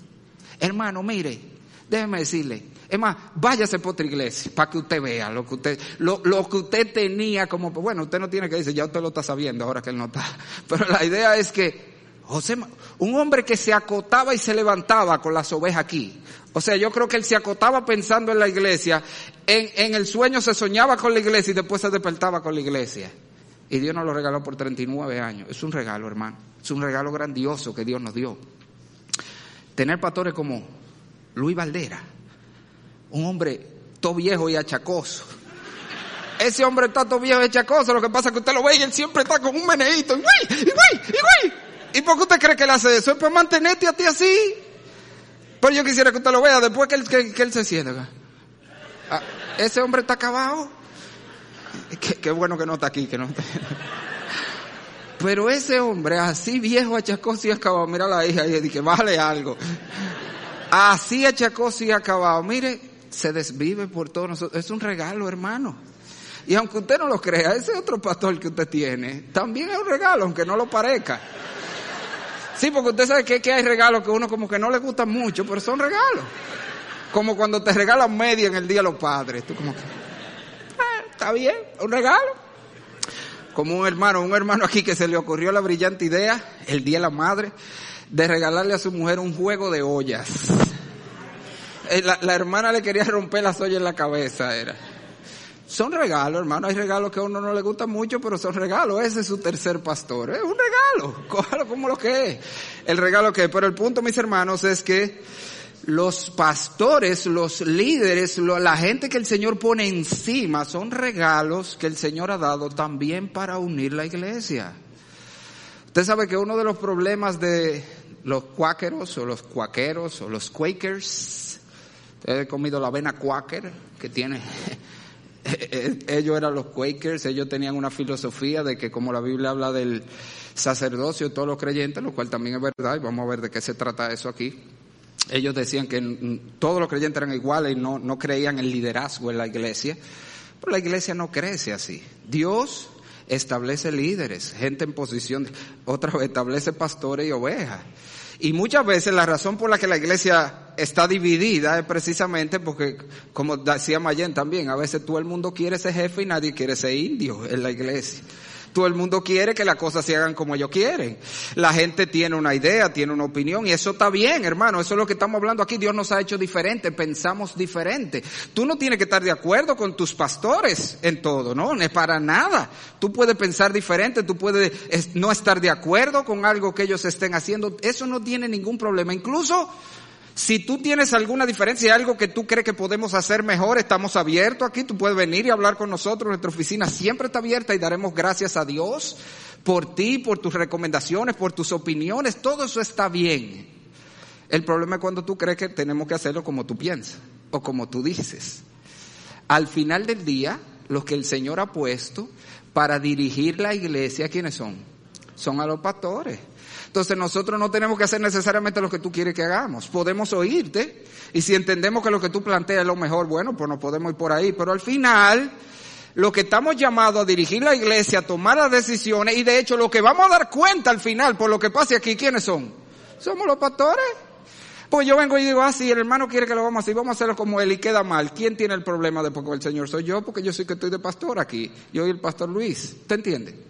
Hermano, mire, déjeme decirle, es más, váyase por otra iglesia para que usted vea lo que usted, lo, lo, que usted tenía como, bueno, usted no tiene que decir, ya usted lo está sabiendo ahora que él no está. <laughs> Pero la idea es que José, un hombre que se acotaba y se levantaba con las ovejas aquí. O sea, yo creo que él se acotaba pensando en la iglesia, en, en el sueño se soñaba con la iglesia y después se despertaba con la iglesia. Y Dios nos lo regaló por 39 años. Es un regalo, hermano. Es un regalo grandioso que Dios nos dio. Tener pastores como Luis Valdera, un hombre todo viejo y achacoso. Ese hombre está todo viejo y achacoso, lo que pasa es que usted lo ve y él siempre está con un meneíto. Y güey, y güey, y güey. ¿Y por qué usted cree que él hace eso? Es para mantenerte a ti así. Pero yo quisiera que usted lo vea después que él, se sienta. Ah, ese hombre está acabado. <laughs> Qué, bueno que no está aquí, que no Pero ese hombre así viejo, achacoso y acabado, mira la hija y dice, vale algo. Así achacoso y acabado, mire, se desvive por todos nosotros. Es un regalo, hermano. Y aunque usted no lo crea, ese otro pastor que usted tiene, también es un regalo, aunque no lo parezca. Sí, porque usted sabe que, hay regalos que uno como que no le gustan mucho, pero son regalos. Como cuando te regalan media en el Día de los Padres. Tú como que, está bien, un regalo. Como un hermano, un hermano aquí que se le ocurrió la brillante idea, el Día de la Madre, de regalarle a su mujer un juego de ollas. Eh, la, hermana le quería romper las ollas en la cabeza, era. Son regalos, hermano. Hay regalos que a uno no le gusta mucho, pero son regalos. Ese es su tercer pastor. Es un regalo. <laughs> Cójalo como lo que es. El regalo que es. Pero el punto, mis hermanos, es que los pastores, los líderes, la gente que el Señor pone encima, son regalos que el Señor ha dado también para unir la iglesia. Usted sabe que uno de los problemas de los cuáqueros o los cuaqueros o los quakers, he comido la avena quaker que tiene <laughs> ellos eran los Quakers, ellos tenían una filosofía de que como la Biblia habla del sacerdocio de todos los creyentes, lo cual también es verdad, y vamos a ver de qué se trata eso aquí. Ellos decían que todos los creyentes eran iguales y no, no creían en liderazgo en la iglesia, pero la iglesia no crece así. Dios establece líderes, gente en posición, otra vez establece pastores y ovejas. Y muchas veces la razón por la que la iglesia está dividida es precisamente porque, como decía Mayen también, a veces todo el mundo quiere ser jefe y nadie quiere ser indio en la iglesia. Todo el mundo quiere que las cosas se hagan como ellos quieren. La gente tiene una idea, tiene una opinión y eso está bien, hermano. Eso es lo que estamos hablando aquí. Dios nos ha hecho diferente, pensamos diferente. Tú no tienes que estar de acuerdo con tus pastores en todo, no, no es para nada. Tú puedes pensar diferente, tú puedes no estar de acuerdo con algo que ellos estén haciendo. Eso no tiene ningún problema. Incluso si tú tienes alguna diferencia, algo que tú crees que podemos hacer mejor, estamos abiertos aquí. Tú puedes venir y hablar con nosotros. Nuestra oficina siempre está abierta y daremos gracias a Dios por ti, por tus recomendaciones, por tus opiniones. Todo eso está bien. El problema es cuando tú crees que tenemos que hacerlo como tú piensas o como tú dices. Al final del día, los que el Señor ha puesto para dirigir la iglesia, ¿quiénes son? Son a los pastores. Entonces nosotros no tenemos que hacer necesariamente lo que tú quieres que hagamos. Podemos oírte y si entendemos que lo que tú planteas es lo mejor, bueno, pues nos podemos ir por ahí. Pero al final, lo que estamos llamados a dirigir la iglesia, a tomar las decisiones y de hecho lo que vamos a dar cuenta al final por lo que pase aquí, ¿quiénes son? Somos los pastores. Pues yo vengo y digo, ah, sí, el hermano quiere que lo vamos a hacer, vamos a hacerlo como él y queda mal. ¿Quién tiene el problema después con el Señor? Soy yo, porque yo soy que estoy de pastor aquí. Yo y el pastor Luis. ¿Te entiende?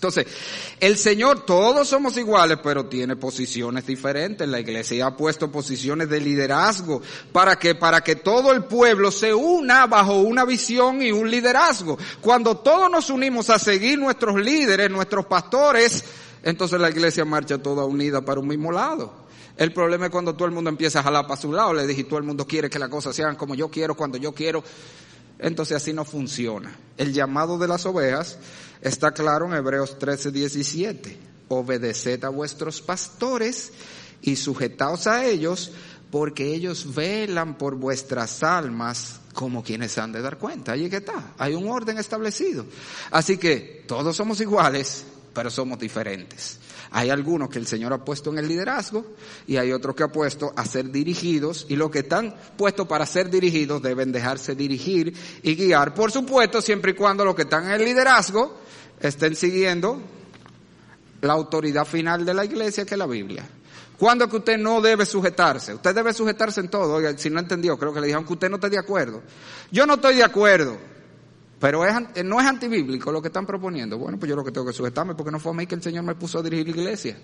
Entonces, el Señor, todos somos iguales, pero tiene posiciones diferentes. La iglesia ha puesto posiciones de liderazgo para que, para que todo el pueblo se una bajo una visión y un liderazgo. Cuando todos nos unimos a seguir nuestros líderes, nuestros pastores, entonces la iglesia marcha toda unida para un mismo lado. El problema es cuando todo el mundo empieza a jalar para su lado. Le dije, todo el mundo quiere que las cosas sean como yo quiero, cuando yo quiero. Entonces así no funciona. El llamado de las ovejas está claro en Hebreos 13, 17. Obedeced a vuestros pastores y sujetaos a ellos porque ellos velan por vuestras almas como quienes han de dar cuenta. Ahí que está. Hay un orden establecido. Así que todos somos iguales, pero somos diferentes. Hay algunos que el Señor ha puesto en el liderazgo y hay otros que ha puesto a ser dirigidos y los que están puestos para ser dirigidos deben dejarse dirigir y guiar, por supuesto, siempre y cuando los que están en el liderazgo estén siguiendo la autoridad final de la iglesia que es la Biblia. ¿Cuándo es que usted no debe sujetarse? Usted debe sujetarse en todo. Oiga, si no entendió, creo que le dijeron que usted no esté de acuerdo. Yo no estoy de acuerdo. Pero es, no es antibíblico lo que están proponiendo. Bueno, pues yo lo que tengo que sujetarme porque no fue a mí que el Señor me puso a dirigir la iglesia.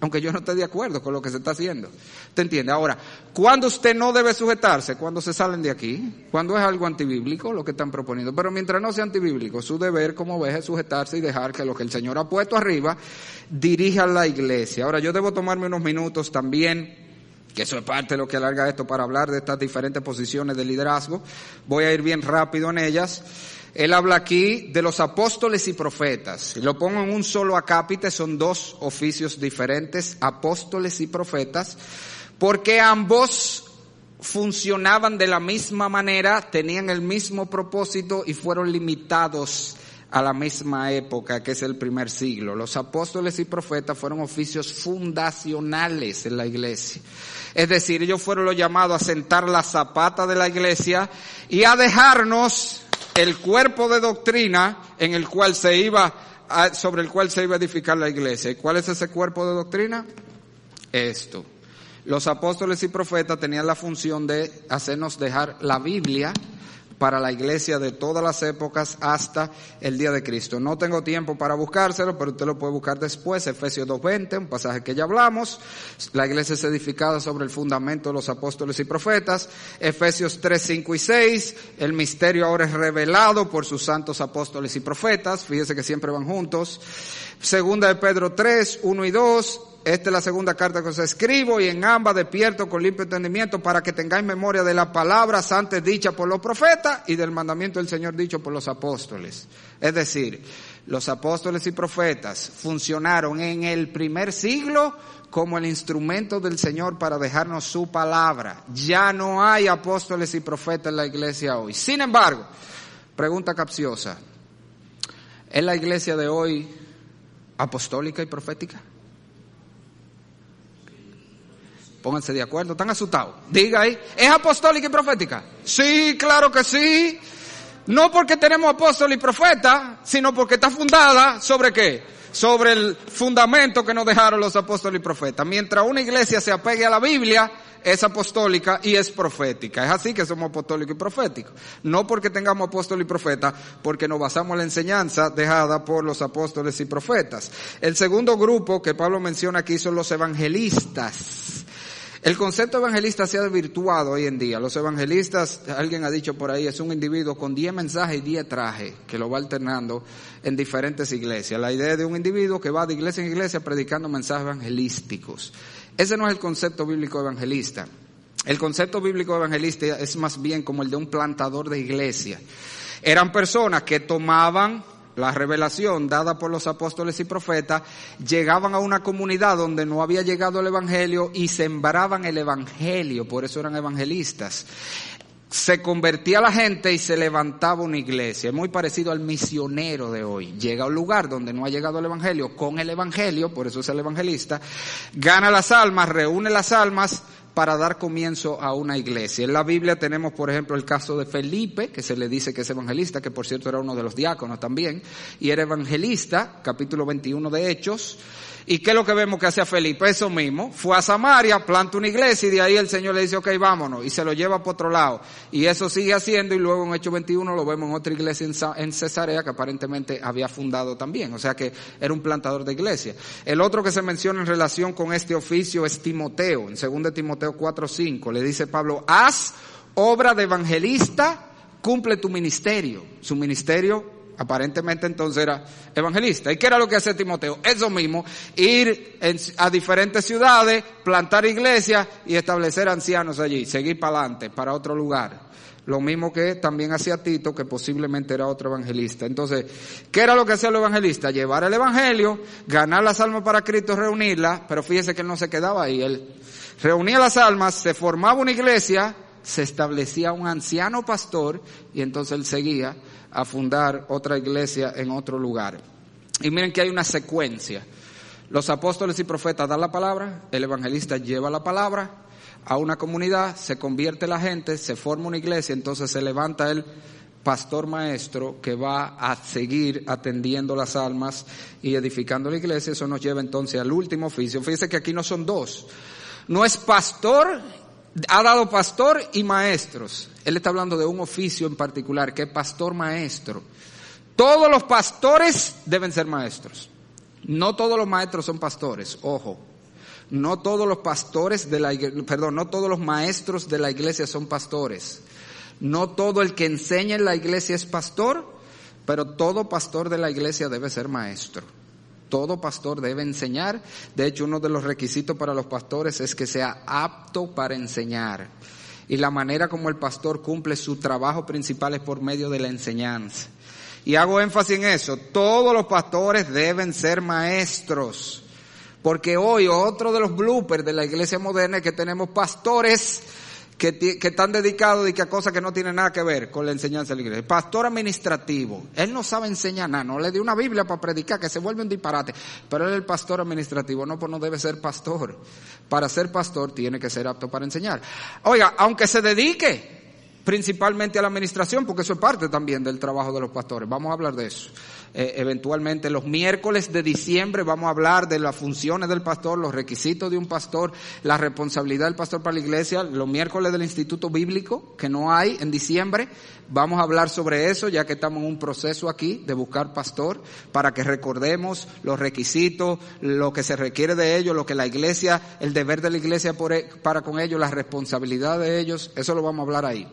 Aunque yo no esté de acuerdo con lo que se está haciendo. ¿Te entiende? Ahora, ¿cuándo usted no debe sujetarse? Cuando se salen de aquí. Cuando es algo antibíblico lo que están proponiendo. Pero mientras no sea antibíblico, su deber como ve es sujetarse y dejar que lo que el Señor ha puesto arriba dirija la iglesia. Ahora, yo debo tomarme unos minutos también que eso es parte de lo que alarga esto para hablar de estas diferentes posiciones de liderazgo. Voy a ir bien rápido en ellas. Él habla aquí de los apóstoles y profetas. Si lo pongo en un solo acápite, son dos oficios diferentes, apóstoles y profetas, porque ambos funcionaban de la misma manera, tenían el mismo propósito y fueron limitados a la misma época, que es el primer siglo. Los apóstoles y profetas fueron oficios fundacionales en la iglesia. Es decir, ellos fueron los llamados a sentar la zapata de la iglesia y a dejarnos el cuerpo de doctrina en el cual se iba sobre el cual se iba a edificar la iglesia. ¿Y cuál es ese cuerpo de doctrina? Esto. Los apóstoles y profetas tenían la función de hacernos dejar la Biblia para la iglesia de todas las épocas hasta el día de Cristo. No tengo tiempo para buscárselo, pero usted lo puede buscar después, Efesios 2.20, un pasaje que ya hablamos. La iglesia es edificada sobre el fundamento de los apóstoles y profetas. Efesios 3, 5 y 6, el misterio ahora es revelado por sus santos apóstoles y profetas. Fíjese que siempre van juntos. Segunda de Pedro 3, 1 y 2, esta es la segunda carta que os escribo y en ambas despierto con limpio entendimiento para que tengáis memoria de las palabras antes dichas por los profetas y del mandamiento del Señor dicho por los apóstoles. Es decir, los apóstoles y profetas funcionaron en el primer siglo como el instrumento del Señor para dejarnos su palabra. Ya no hay apóstoles y profetas en la iglesia hoy. Sin embargo, pregunta capciosa, ¿es la iglesia de hoy apostólica y profética? Pónganse de acuerdo, están asustados. Diga ahí, ¿es apostólica y profética? Sí, claro que sí. No porque tenemos apóstol y profeta, sino porque está fundada sobre qué? sobre el fundamento que nos dejaron los apóstoles y profetas. Mientras una iglesia se apegue a la Biblia, es apostólica y es profética. Es así que somos apostólicos y proféticos. No porque tengamos apóstol y profeta, porque nos basamos en la enseñanza dejada por los apóstoles y profetas. El segundo grupo que Pablo menciona aquí son los evangelistas. El concepto evangelista se ha desvirtuado hoy en día. Los evangelistas, alguien ha dicho por ahí, es un individuo con 10 mensajes y 10 trajes que lo va alternando en diferentes iglesias. La idea de un individuo que va de iglesia en iglesia predicando mensajes evangelísticos. Ese no es el concepto bíblico evangelista. El concepto bíblico evangelista es más bien como el de un plantador de iglesia. Eran personas que tomaban la revelación dada por los apóstoles y profetas, llegaban a una comunidad donde no había llegado el Evangelio y sembraban el Evangelio, por eso eran evangelistas. Se convertía la gente y se levantaba una iglesia. Es muy parecido al misionero de hoy. Llega a un lugar donde no ha llegado el Evangelio con el Evangelio, por eso es el evangelista, gana las almas, reúne las almas, para dar comienzo a una iglesia. En la Biblia tenemos, por ejemplo, el caso de Felipe, que se le dice que es evangelista, que por cierto era uno de los diáconos también, y era evangelista, capítulo 21 de Hechos. ¿Y qué es lo que vemos que hacía Felipe? Eso mismo. Fue a Samaria, planta una iglesia y de ahí el Señor le dice, ok, vámonos. Y se lo lleva por otro lado. Y eso sigue haciendo y luego en Hechos 21 lo vemos en otra iglesia en Cesarea que aparentemente había fundado también. O sea que era un plantador de iglesia. El otro que se menciona en relación con este oficio es Timoteo. En 2 Timoteo 4, 5 le dice Pablo, haz obra de evangelista, cumple tu ministerio. Su ministerio Aparentemente entonces era evangelista. ¿Y qué era lo que hacía Timoteo? Eso mismo, ir a diferentes ciudades, plantar iglesias y establecer ancianos allí, seguir para adelante, para otro lugar. Lo mismo que también hacía Tito, que posiblemente era otro evangelista. Entonces, ¿qué era lo que hacía el evangelista? Llevar el evangelio, ganar las almas para Cristo, reunirlas, pero fíjese que él no se quedaba ahí. Él reunía las almas, se formaba una iglesia, se establecía un anciano pastor y entonces él seguía a fundar otra iglesia en otro lugar. Y miren que hay una secuencia. Los apóstoles y profetas dan la palabra, el evangelista lleva la palabra a una comunidad, se convierte la gente, se forma una iglesia, entonces se levanta el pastor maestro que va a seguir atendiendo las almas y edificando la iglesia. Eso nos lleva entonces al último oficio. Fíjense que aquí no son dos. No es pastor ha dado pastor y maestros. Él está hablando de un oficio en particular, que es pastor maestro. Todos los pastores deben ser maestros. No todos los maestros son pastores, ojo. No todos los pastores de la perdón, no todos los maestros de la iglesia son pastores. No todo el que enseña en la iglesia es pastor, pero todo pastor de la iglesia debe ser maestro. Todo pastor debe enseñar. De hecho, uno de los requisitos para los pastores es que sea apto para enseñar. Y la manera como el pastor cumple su trabajo principal es por medio de la enseñanza. Y hago énfasis en eso. Todos los pastores deben ser maestros. Porque hoy otro de los bloopers de la iglesia moderna es que tenemos pastores que, están dedicados y que a cosas que no tienen nada que ver con la enseñanza de la iglesia. Pastor administrativo, él no sabe enseñar nada, no le dio una Biblia para predicar, que se vuelve un disparate, pero él es el pastor administrativo, no, pues no debe ser pastor. Para ser pastor tiene que ser apto para enseñar. Oiga, aunque se dedique principalmente a la administración, porque eso es parte también del trabajo de los pastores, vamos a hablar de eso. Eh, eventualmente los miércoles de diciembre vamos a hablar de las funciones del pastor, los requisitos de un pastor, la responsabilidad del pastor para la iglesia, los miércoles del Instituto Bíblico, que no hay en diciembre, vamos a hablar sobre eso, ya que estamos en un proceso aquí de buscar pastor, para que recordemos los requisitos, lo que se requiere de ellos, lo que la iglesia, el deber de la iglesia e, para con ellos, la responsabilidad de ellos, eso lo vamos a hablar ahí.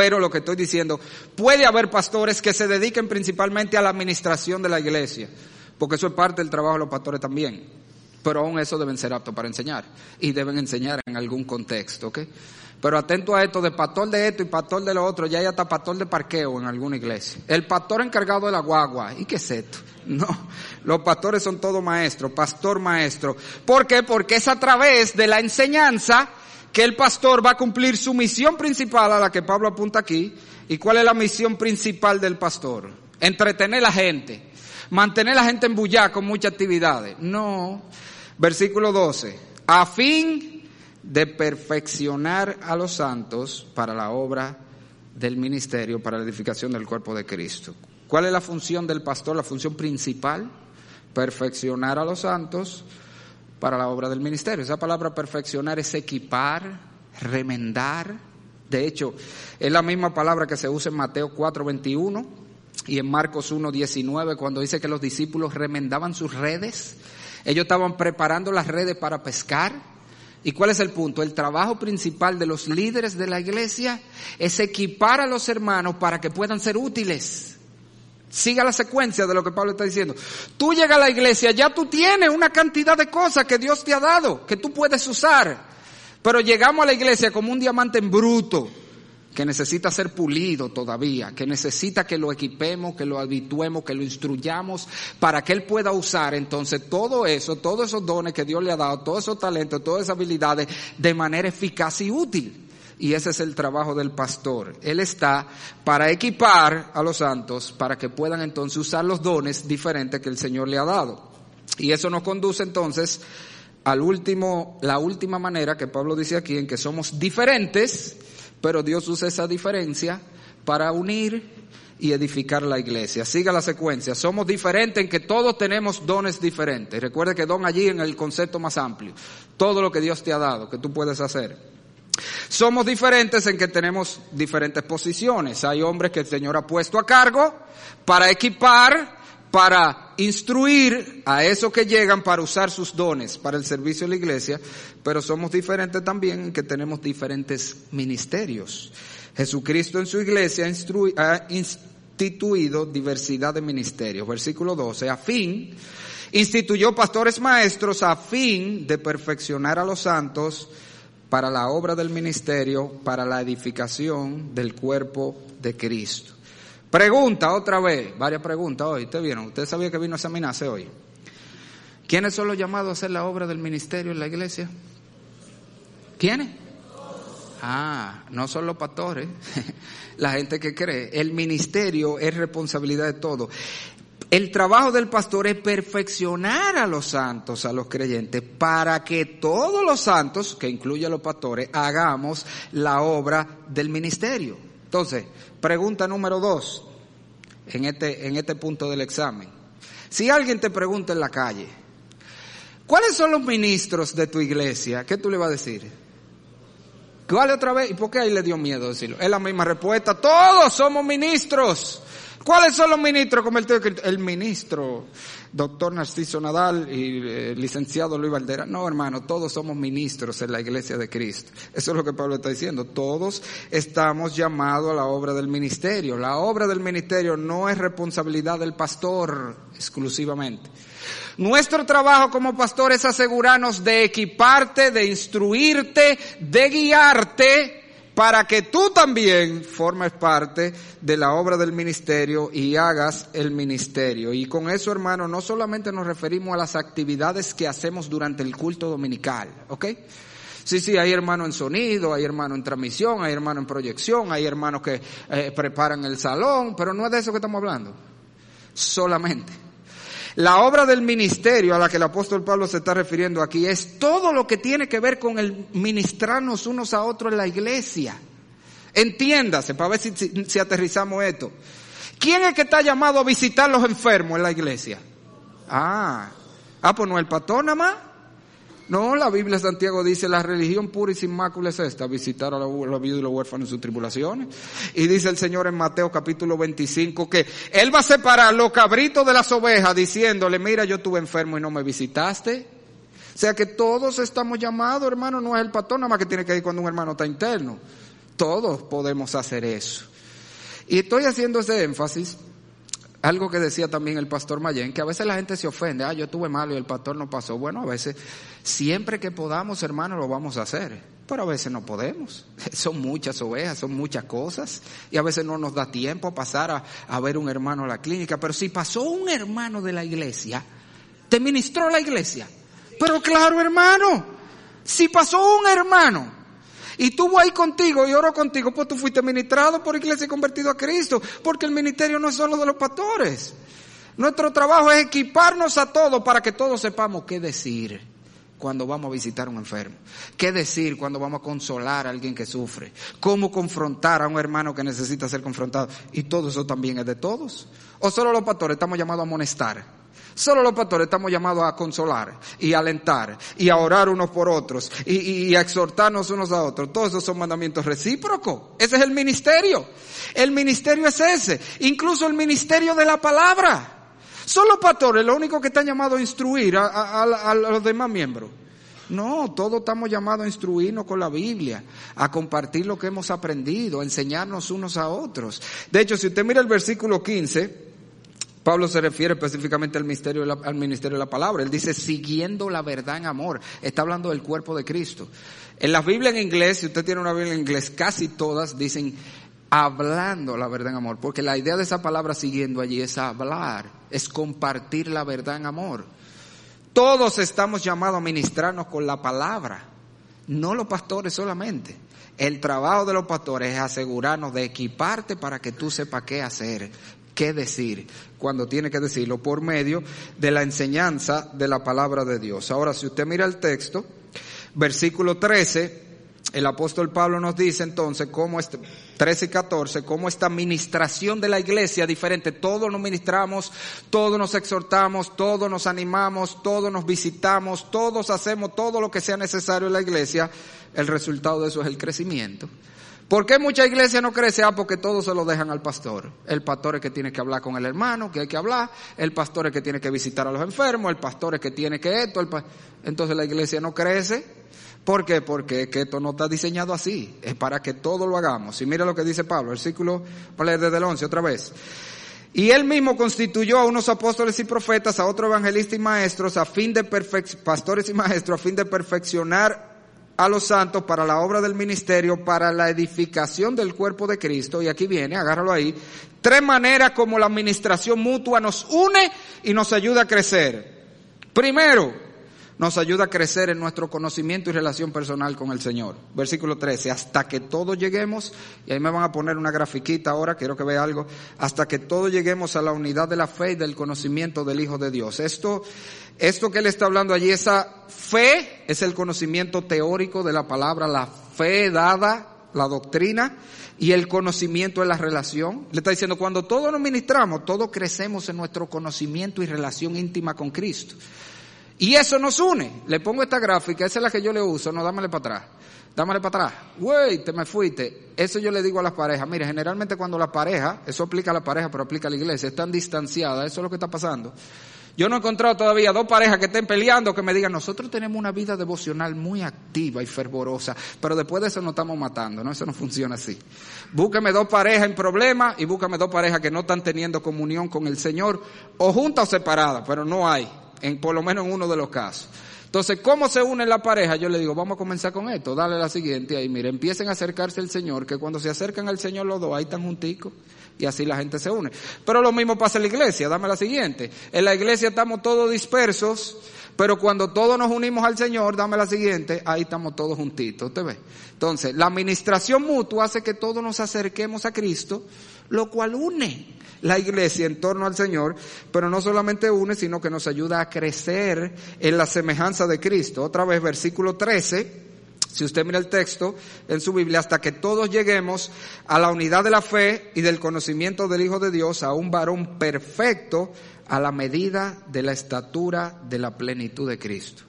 Pero lo que estoy diciendo, puede haber pastores que se dediquen principalmente a la administración de la iglesia, porque eso es parte del trabajo de los pastores también. Pero aún eso deben ser aptos para enseñar y deben enseñar en algún contexto, ¿ok? Pero atento a esto, de pastor de esto y pastor de lo otro, ya hay hasta pastor de parqueo en alguna iglesia. El pastor encargado de la guagua, ¿y qué es esto? <laughs> No, los pastores son todos maestros, pastor maestro. ¿Por qué? Porque es a través de la enseñanza que el pastor va a cumplir su misión principal a la que Pablo apunta aquí. ¿Y cuál es la misión principal del pastor? Entretener a la gente, mantener a la gente embullada con muchas actividades. No. Versículo 12. A fin de perfeccionar a los santos para la obra del ministerio, para la edificación del cuerpo de Cristo. ¿Cuál es la función del pastor? La función principal perfeccionar a los santos para la obra del ministerio. Esa palabra perfeccionar es equipar, remendar. De hecho, es la misma palabra que se usa en Mateo 4:21 y en Marcos 1:19 cuando dice que los discípulos remendaban sus redes. Ellos estaban preparando las redes para pescar. ¿Y cuál es el punto? El trabajo principal de los líderes de la iglesia es equipar a los hermanos para que puedan ser útiles. Siga la secuencia de lo que Pablo está diciendo. Tú llegas a la iglesia, ya tú tienes una cantidad de cosas que Dios te ha dado, que tú puedes usar. Pero llegamos a la iglesia como un diamante en bruto, que necesita ser pulido todavía, que necesita que lo equipemos, que lo habituemos, que lo instruyamos, para que Él pueda usar entonces todo eso, todos esos dones que Dios le ha dado, todos esos talentos, todas esas habilidades, de manera eficaz y útil. Y ese es el trabajo del pastor. Él está para equipar a los santos para que puedan entonces usar los dones diferentes que el Señor le ha dado. Y eso nos conduce entonces al último, la última manera que Pablo dice aquí en que somos diferentes, pero Dios usa esa diferencia para unir y edificar la iglesia. Siga la secuencia. Somos diferentes en que todos tenemos dones diferentes. Recuerde que don allí en el concepto más amplio. Todo lo que Dios te ha dado, que tú puedes hacer. Somos diferentes en que tenemos diferentes posiciones. Hay hombres que el Señor ha puesto a cargo para equipar, para instruir a esos que llegan para usar sus dones para el servicio de la iglesia, pero somos diferentes también en que tenemos diferentes ministerios. Jesucristo en su iglesia ha instituido diversidad de ministerios. Versículo 12, a fin, instituyó pastores maestros a fin de perfeccionar a los santos para la obra del ministerio, para la edificación del cuerpo de Cristo. Pregunta otra vez, varias preguntas hoy. ¿Ustedes vieron? ¿Usted sabía que vino a examinarse hoy? ¿Quiénes son los llamados a hacer la obra del ministerio en la iglesia? ¿Quiénes? Ah, no son los pastores, <laughs> la gente que cree. El ministerio es responsabilidad de todo. El trabajo del pastor es perfeccionar a los santos, a los creyentes, para que todos los santos, que incluye a los pastores, hagamos la obra del ministerio. Entonces, pregunta número dos, en este, en este punto del examen. Si alguien te pregunta en la calle, ¿cuáles son los ministros de tu iglesia? ¿Qué tú le vas a decir? ¿Cuál otra vez? ¿Y por qué ahí le dio miedo decirlo? Es la misma respuesta. Todos somos ministros. ¿Cuáles son los ministros convertidos? El ministro, doctor Narciso Nadal y eh, licenciado Luis Valdera. No, hermano, todos somos ministros en la iglesia de Cristo. Eso es lo que Pablo está diciendo. Todos estamos llamados a la obra del ministerio. La obra del ministerio no es responsabilidad del pastor exclusivamente. Nuestro trabajo como pastor es asegurarnos de equiparte, de instruirte, de guiarte para que tú también formes parte de la obra del ministerio y hagas el ministerio. Y con eso, hermano, no solamente nos referimos a las actividades que hacemos durante el culto dominical, ¿ok? Sí, sí, hay hermanos en sonido, hay hermanos en transmisión, hay hermanos en proyección, hay hermanos que eh, preparan el salón, pero no es de eso que estamos hablando. Solamente. La obra del ministerio a la que el apóstol Pablo se está refiriendo aquí es todo lo que tiene que ver con el ministrarnos unos a otros en la iglesia. Entiéndase, para ver si, aterrizamos esto. ¿Quién es que está llamado a visitar los enfermos en la iglesia? Ah, ah, pues no el pastor nada más. No, la Biblia de Santiago dice, la religión pura y sin mácula es esta, visitar a los viudos y los huérfanos en sus tribulaciones. Y dice el Señor en Mateo capítulo 25 que Él va a separar los cabritos de las ovejas diciéndole, mira, yo estuve enfermo y no me visitaste. O sea que todos estamos llamados, hermano, no es el pastor nada más que tiene que ir cuando un hermano está interno. Todos podemos hacer eso. Y estoy haciendo ese énfasis algo que decía también el pastor Mayen, que a veces la gente se ofende, ah, yo tuve malo y el pastor no pasó. Bueno, a veces, siempre que podamos, hermano, lo vamos a hacer, pero a veces no podemos. <laughs> Son muchas ovejas, son muchas cosas, y a veces no nos da tiempo a pasar a, a ver un hermano a la clínica, pero si pasó un hermano de la iglesia, te ministró la iglesia. Pero claro, hermano, si pasó un hermano, y tuvo ahí contigo y oró contigo, pues tú fuiste ministrado por iglesia y convertido a Cristo, porque el ministerio no es solo de los pastores. Nuestro trabajo es equiparnos a todos para que todos sepamos qué decir cuando vamos a visitar a un enfermo, qué decir cuando vamos a consolar a alguien que sufre, cómo confrontar a un hermano que necesita ser confrontado. Y todo eso también es de todos. O solo los pastores estamos llamados a amonestar. Solo los pastores estamos llamados a consolar y alentar y a orar unos por otros y, a exhortarnos unos a otros. Todos esos son mandamientos recíprocos. Ese es el ministerio. El ministerio es ese. Incluso el ministerio de la palabra. Son los pastores los únicos que están llamados a instruir a los demás miembros. No, todos estamos llamados a instruirnos con la Biblia, a compartir lo que hemos aprendido, a enseñarnos unos a otros. De hecho, si usted mira el versículo 15, Pablo se refiere específicamente al ministerio, al ministerio de la palabra. Él dice, siguiendo la verdad en amor. Está hablando del cuerpo de Cristo. En la Biblia en inglés, si usted tiene una Biblia en inglés, casi todas dicen hablando la verdad en amor. Porque la idea de esa palabra siguiendo allí es hablar, es compartir la verdad en amor. Todos estamos llamados a ministrarnos con la palabra, no los pastores solamente. El trabajo de los pastores es asegurarnos de equiparte para que tú sepas qué hacer, qué decir, cuando tiene que decirlo, por medio de la enseñanza de la palabra de Dios. Ahora, si usted mira el texto, versículo 13, el apóstol Pablo nos dice entonces cómo este, 13 y 14, cómo esta administración de la iglesia diferente, todos nos ministramos, todos nos exhortamos, todos nos animamos, todos nos visitamos, todos hacemos todo lo que sea necesario en la iglesia, el resultado de eso es el crecimiento. ¿Por qué mucha iglesia no crece? Ah, porque todos se lo dejan al pastor. El pastor es que tiene que hablar con el hermano, que hay que hablar. El pastor es que tiene que visitar a los enfermos. El pastor es que tiene que esto. Entonces la iglesia no crece. ¿Por qué? Porque que esto no está diseñado así. Es para que todo lo hagamos. Y mira lo que dice Pablo, versículo, vale desde el 11 otra vez. Y él mismo constituyó a unos apóstoles y profetas, a otros evangelistas y maestros, a fin de pastores y maestros, a fin de perfeccionar a los santos para la obra del ministerio, para la edificación del cuerpo de Cristo. Y aquí viene, agárralo ahí. Tres maneras como la administración mutua nos une y nos ayuda a crecer. Primero, nos ayuda a crecer en nuestro conocimiento y relación personal con el Señor. Versículo 13, hasta que todos lleguemos, y ahí me van a poner una grafiquita ahora, quiero que vea algo, hasta que todos lleguemos a la unidad de la fe y del conocimiento del Hijo de Dios. Esto, esto que él está hablando allí, esa fe es el conocimiento teórico de la palabra, la fe dada, la doctrina, y el conocimiento de la relación. Le está diciendo, cuando todos nos ministramos, todos crecemos en nuestro conocimiento y relación íntima con Cristo. Y eso nos une. Le pongo esta gráfica, esa es la que yo le uso, no, dámele para atrás. Dámele para atrás. Güey, te me fuiste. Eso yo le digo a las parejas. Mire, generalmente cuando la pareja, eso aplica a la pareja, pero aplica a la iglesia, están distanciadas, eso es lo que está pasando. Yo no he encontrado todavía dos parejas que estén peleando que me digan, nosotros tenemos una vida devocional muy activa y fervorosa, pero después de eso nos estamos matando, ¿no? Eso no funciona así. Búsqueme dos parejas en problemas y búscame dos parejas que no están teniendo comunión con el Señor, o juntas o separadas, pero no hay en por lo menos en uno de los casos. Entonces, ¿cómo se une la pareja? Yo le digo, vamos a comenzar con esto, dale la siguiente ahí, mire, empiecen a acercarse al Señor, que cuando se acercan al Señor los dos, ahí están junticos, y así la gente se une. Pero lo mismo pasa en la iglesia, dame la siguiente. En la iglesia estamos todos dispersos, pero cuando todos nos unimos al Señor, dame la siguiente, ahí estamos todos juntitos, ¿usted ve? Entonces, la administración mutua hace que todos nos acerquemos a Cristo, lo cual une la iglesia en torno al Señor, pero no solamente une, sino que nos ayuda a crecer en la semejanza de Cristo. Otra vez, versículo 13. Si usted mira el texto en su Biblia, hasta que todos lleguemos a la unidad de la fe y del conocimiento del Hijo de Dios, a un varón perfecto, a la medida de la estatura de la plenitud de Cristo.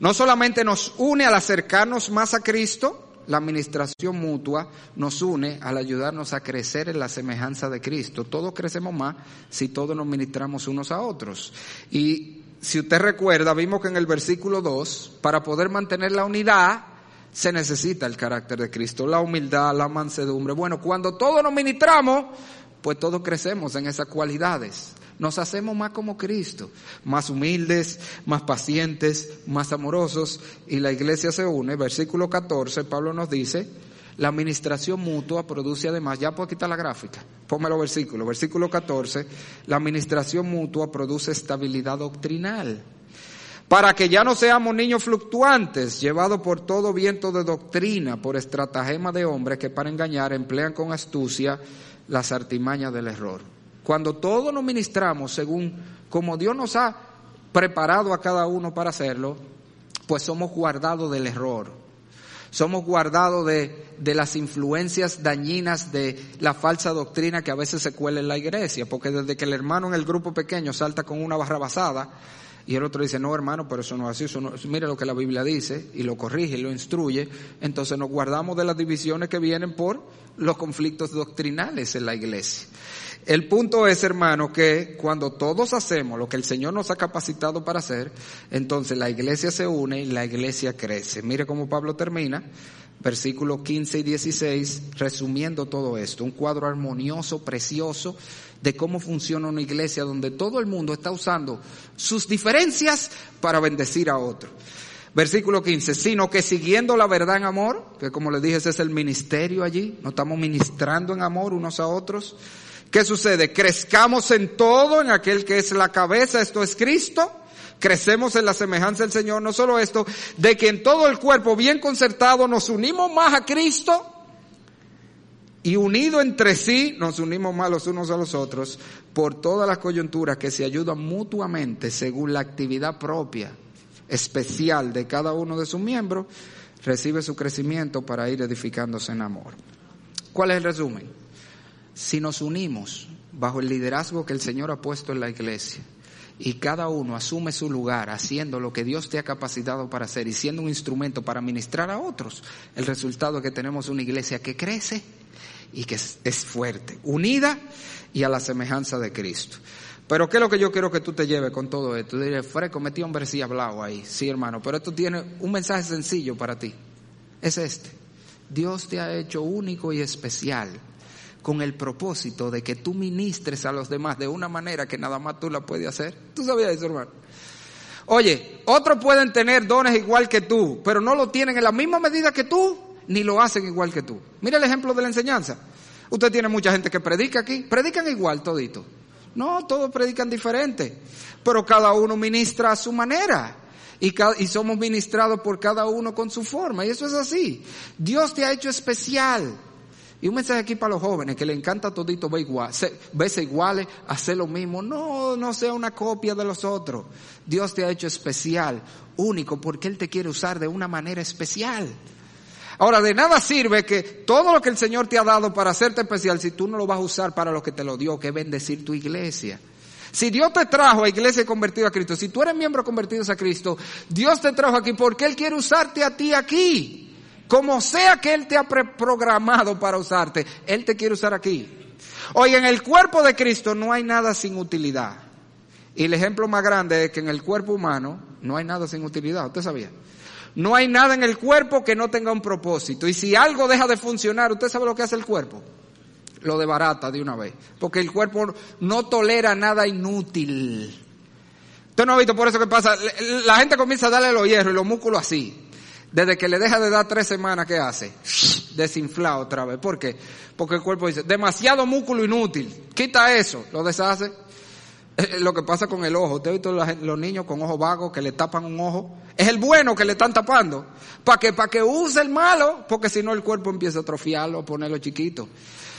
No solamente nos une al acercarnos más a Cristo, la administración mutua nos une al ayudarnos a crecer en la semejanza de Cristo. Todos crecemos más si todos nos ministramos unos a otros. Y si usted recuerda, vimos que en el versículo 2, para poder mantener la unidad, se necesita el carácter de Cristo, la humildad, la mansedumbre. Bueno, cuando todos nos ministramos, pues todos crecemos en esas cualidades. Nos hacemos más como Cristo, más humildes, más pacientes, más amorosos y la iglesia se une. Versículo 14, Pablo nos dice, la administración mutua produce además, ya puedo quitar la gráfica, ponme los versículos. Versículo 14, la administración mutua produce estabilidad doctrinal. Para que ya no seamos niños fluctuantes, llevados por todo viento de doctrina, por estratagema de hombres que para engañar emplean con astucia las artimañas del error. Cuando todos nos ministramos según como Dios nos ha preparado a cada uno para hacerlo, pues somos guardados del error. Somos guardados de, de las influencias dañinas de la falsa doctrina que a veces se cuela en la iglesia, porque desde que el hermano en el grupo pequeño salta con una barra basada, y el otro dice, no hermano, pero eso no es así, eso no, mire lo que la Biblia dice, y lo corrige y lo instruye, entonces nos guardamos de las divisiones que vienen por los conflictos doctrinales en la iglesia. El punto es, hermano, que cuando todos hacemos lo que el Señor nos ha capacitado para hacer, entonces la iglesia se une y la iglesia crece. Mire cómo Pablo termina, versículos 15 y 16, resumiendo todo esto, un cuadro armonioso, precioso, de cómo funciona una iglesia donde todo el mundo está usando sus diferencias para bendecir a otro. Versículo 15, sino que siguiendo la verdad en amor, que como les dije ese es el ministerio allí, nos estamos ministrando en amor unos a otros, ¿Qué sucede? Crezcamos en todo, en aquel que es la cabeza, esto es Cristo. Crecemos en la semejanza del Señor. No solo esto, de que en todo el cuerpo bien concertado nos unimos más a Cristo y unido entre sí nos unimos más los unos a los otros por todas las coyunturas que se ayudan mutuamente según la actividad propia, especial de cada uno de sus miembros, recibe su crecimiento para ir edificándose en amor. ¿Cuál es el resumen? si nos unimos bajo el liderazgo que el Señor ha puesto en la iglesia y cada uno asume su lugar haciendo lo que Dios te ha capacitado para hacer y siendo un instrumento para ministrar a otros, el resultado es que tenemos una iglesia que crece y que es, fuerte, unida y a la semejanza de Cristo. Pero ¿qué es lo que yo quiero que tú te lleves con todo esto? Diré, Freco, metí un versículo hablado ahí. Sí, hermano, pero esto tiene un mensaje sencillo para ti. Es este. Dios te ha hecho único y especial con el propósito de que tú ministres a los demás de una manera que nada más tú la puedes hacer. ¿Tú sabías eso, hermano? Oye, otros pueden tener dones igual que tú, pero no lo tienen en la misma medida que tú, ni lo hacen igual que tú. Mira el ejemplo de la enseñanza. Usted tiene mucha gente que predica aquí, predican igual todito. No, todos predican diferente, pero cada uno ministra a su manera. Y, somos ministrados por cada uno con su forma. Y eso es así. Dios te ha hecho especial. Y un mensaje aquí para los jóvenes que le encanta todito ver igual, verse iguales, hacer lo mismo. No, no sea una copia de los otros. Dios te ha hecho especial, único, porque Él te quiere usar de una manera especial. Ahora, de nada sirve que todo lo que el Señor te ha dado para hacerte especial, si tú no lo vas a usar para lo que te lo dio, que bendecir tu iglesia. Si Dios te trajo a iglesia convertida a Cristo, si tú eres miembro convertido a Cristo, Dios te trajo aquí porque Él quiere usarte a ti aquí. Como sea que Él te ha programado para usarte, Él te quiere usar aquí. Oye, en el cuerpo de Cristo no hay nada sin utilidad. Y el ejemplo más grande es que en el cuerpo humano no hay nada sin utilidad. ¿Usted sabía? No hay nada en el cuerpo que no tenga un propósito. Y si algo deja de funcionar, ¿usted sabe lo que hace el cuerpo? Lo de barata de una vez. Porque el cuerpo no tolera nada inútil. Usted no ha visto por eso que pasa. La gente comienza a darle los hierros y los músculos así. Desde que le deja de dar tres semanas, ¿qué hace? Desinfla otra vez. ¿Por qué? Porque el cuerpo dice, demasiado músculo inútil. Quita eso. Lo deshace. Eh, lo que pasa con el ojo. Usted ha visto los niños con ojos vagos que le tapan un ojo. Es el bueno que le están tapando. ¿Para que Para que use el malo. Porque si no el cuerpo empieza a atrofiarlo, ponerlo chiquito.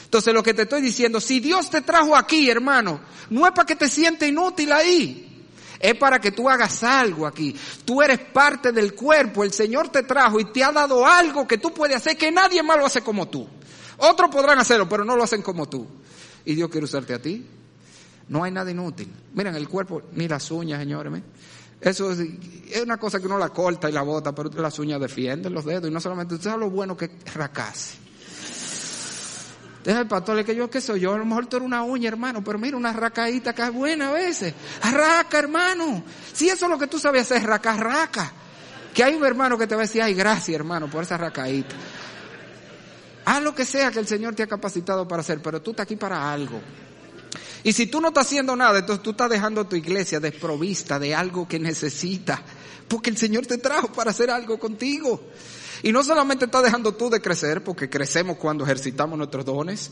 Entonces lo que te estoy diciendo, si Dios te trajo aquí, hermano, no es para que te siente inútil ahí. Es para que tú hagas algo aquí. Tú eres parte del cuerpo. El Señor te trajo y te ha dado algo que tú puedes hacer que nadie más lo hace como tú. Otros podrán hacerlo, pero no lo hacen como tú. Y Dios quiere usarte a ti. No hay nada inútil. Miren, el cuerpo, ni las uñas, señores. Eso es, una cosa que uno la corta y la bota, pero las uñas defienden los dedos. Y no solamente, usted sabe lo bueno que es racase. El pastor, que yo, ¿qué soy yo? A lo mejor tú eres una uña, hermano, pero mira, una racaíta que es buena a veces. Raca, hermano. Si eso es lo que tú sabes hacer, raca, raca. Que hay un hermano que te va a decir, ay, gracias, hermano, por esa racaíta. Haz lo que sea que el Señor te ha capacitado para hacer, pero tú estás aquí para algo. Y si tú no estás haciendo nada, entonces tú estás dejando tu iglesia desprovista de algo que necesita. Porque el Señor te trajo para hacer algo contigo. Y no solamente está dejando tú de crecer, porque crecemos cuando ejercitamos nuestros dones,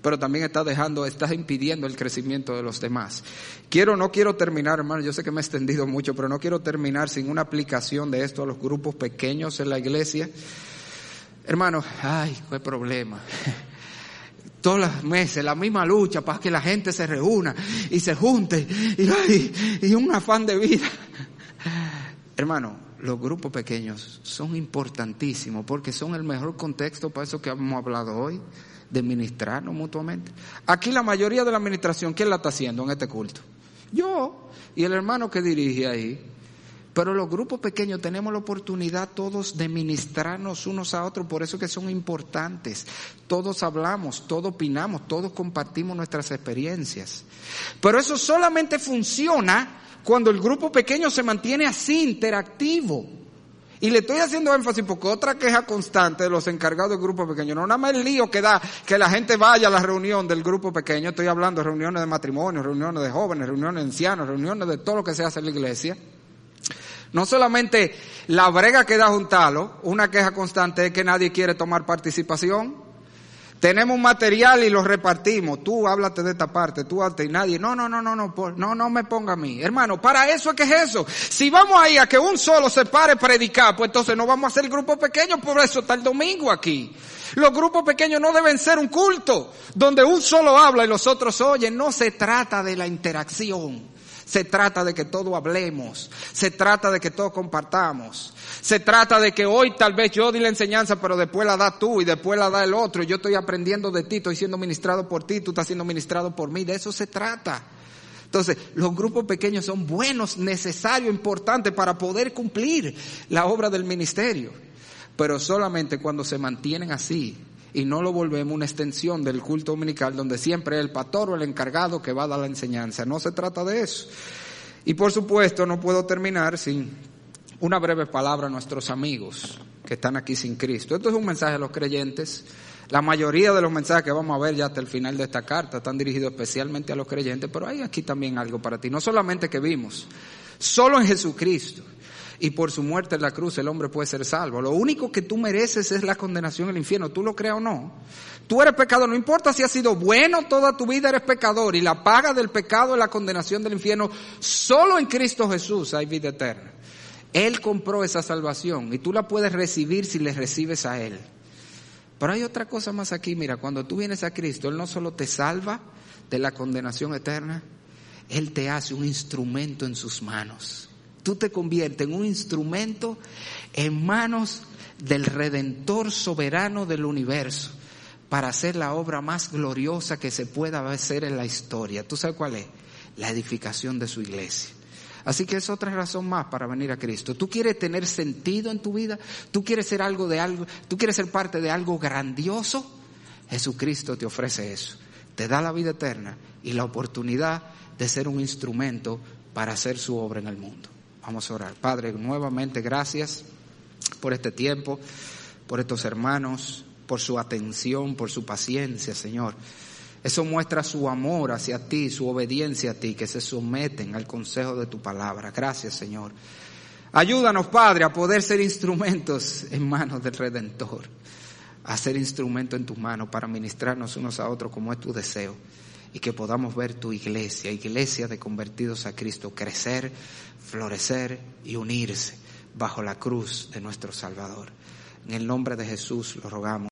pero también está dejando, estás impidiendo el crecimiento de los demás. Quiero, no quiero terminar, hermano, yo sé que me he extendido mucho, pero no quiero terminar sin una aplicación de esto a los grupos pequeños en la iglesia. Hermano, ay, qué problema. Todos los meses, la misma lucha para que la gente se reúna y se junte y, un afán de vida. Hermano, los grupos pequeños son importantísimos porque son el mejor contexto para eso que hemos hablado hoy, de ministrarnos mutuamente. Aquí la mayoría de la administración, ¿quién la está haciendo en este culto? Yo y el hermano que dirige ahí. Pero los grupos pequeños tenemos la oportunidad todos de ministrarnos unos a otros, por eso que son importantes. Todos hablamos, todos opinamos, todos compartimos nuestras experiencias. Pero eso solamente funciona cuando el grupo pequeño se mantiene así, interactivo. Y le estoy haciendo énfasis porque otra queja constante de los encargados del grupo pequeño, no nada más el lío que da que la gente vaya a la reunión del grupo pequeño, estoy hablando de reuniones de matrimonio, reuniones de jóvenes, reuniones de ancianos, reuniones de todo lo que se hace en la iglesia. No solamente la brega que da juntarlo, una queja constante es que nadie quiere tomar participación. Tenemos material y lo repartimos. Tú háblate de esta parte, tú háblate y nadie. No, no, no, no, no, no, no me ponga a mí. Hermano, para eso es que es eso. Si vamos ahí a que un solo se pare predicar, pues entonces no vamos a hacer grupos pequeños, por eso está el domingo aquí. Los grupos pequeños no deben ser un culto donde un solo habla y los otros oyen. No se trata de la interacción. Se trata de que todo hablemos. Se trata de que todo compartamos. Se trata de que hoy tal vez yo di la enseñanza, pero después la da tú y después la da el otro. Yo estoy aprendiendo de ti, estoy siendo ministrado por ti, tú estás siendo ministrado por mí. De eso se trata. Entonces, los grupos pequeños son buenos, necesarios, importantes para poder cumplir la obra del ministerio. Pero solamente cuando se mantienen así, y no lo volvemos una extensión del culto dominical donde siempre es el pastor o el encargado que va a dar la enseñanza. No se trata de eso. Y por supuesto no puedo terminar sin una breve palabra a nuestros amigos que están aquí sin Cristo. Esto es un mensaje a los creyentes. La mayoría de los mensajes que vamos a ver ya hasta el final de esta carta están dirigidos especialmente a los creyentes, pero hay aquí también algo para ti. No solamente que vimos, solo en Jesucristo y por su muerte en la cruz el hombre puede ser salvo. Lo único que tú mereces es la condenación el infierno, tú lo creas o no. Tú eres pecador, no importa si has sido bueno toda tu vida, eres pecador y la paga del pecado es la condenación del infierno. Solo en Cristo Jesús hay vida eterna. Él compró esa salvación y tú la puedes recibir si le recibes a Él. Pero hay otra cosa más aquí, mira, cuando tú vienes a Cristo, Él no solo te salva de la condenación eterna, Él te hace un instrumento en sus manos tú te conviertes en un instrumento en manos del Redentor soberano del universo para hacer la obra más gloriosa que se pueda hacer en la historia. ¿Tú sabes cuál es? La edificación de su iglesia. Así que es otra razón más para venir a Cristo. Tú quieres tener sentido en tu vida, tú quieres ser algo de algo, tú quieres ser parte de algo grandioso. Jesucristo te ofrece eso. Te da la vida eterna y la oportunidad de ser un instrumento para hacer su obra en el mundo. Vamos a orar. Padre, nuevamente gracias por este tiempo, por estos hermanos, por su atención, por su paciencia, Señor. Eso muestra su amor hacia ti, su obediencia a ti, que se someten al consejo de tu palabra. Gracias, Señor. Ayúdanos, Padre, a poder ser instrumentos en manos del Redentor, a ser instrumento en tus manos para ministrarnos unos a otros como es tu deseo y que podamos ver tu iglesia, iglesia de convertidos a Cristo, crecer florecer y unirse bajo la cruz de nuestro Salvador. En el nombre de Jesús lo rogamos.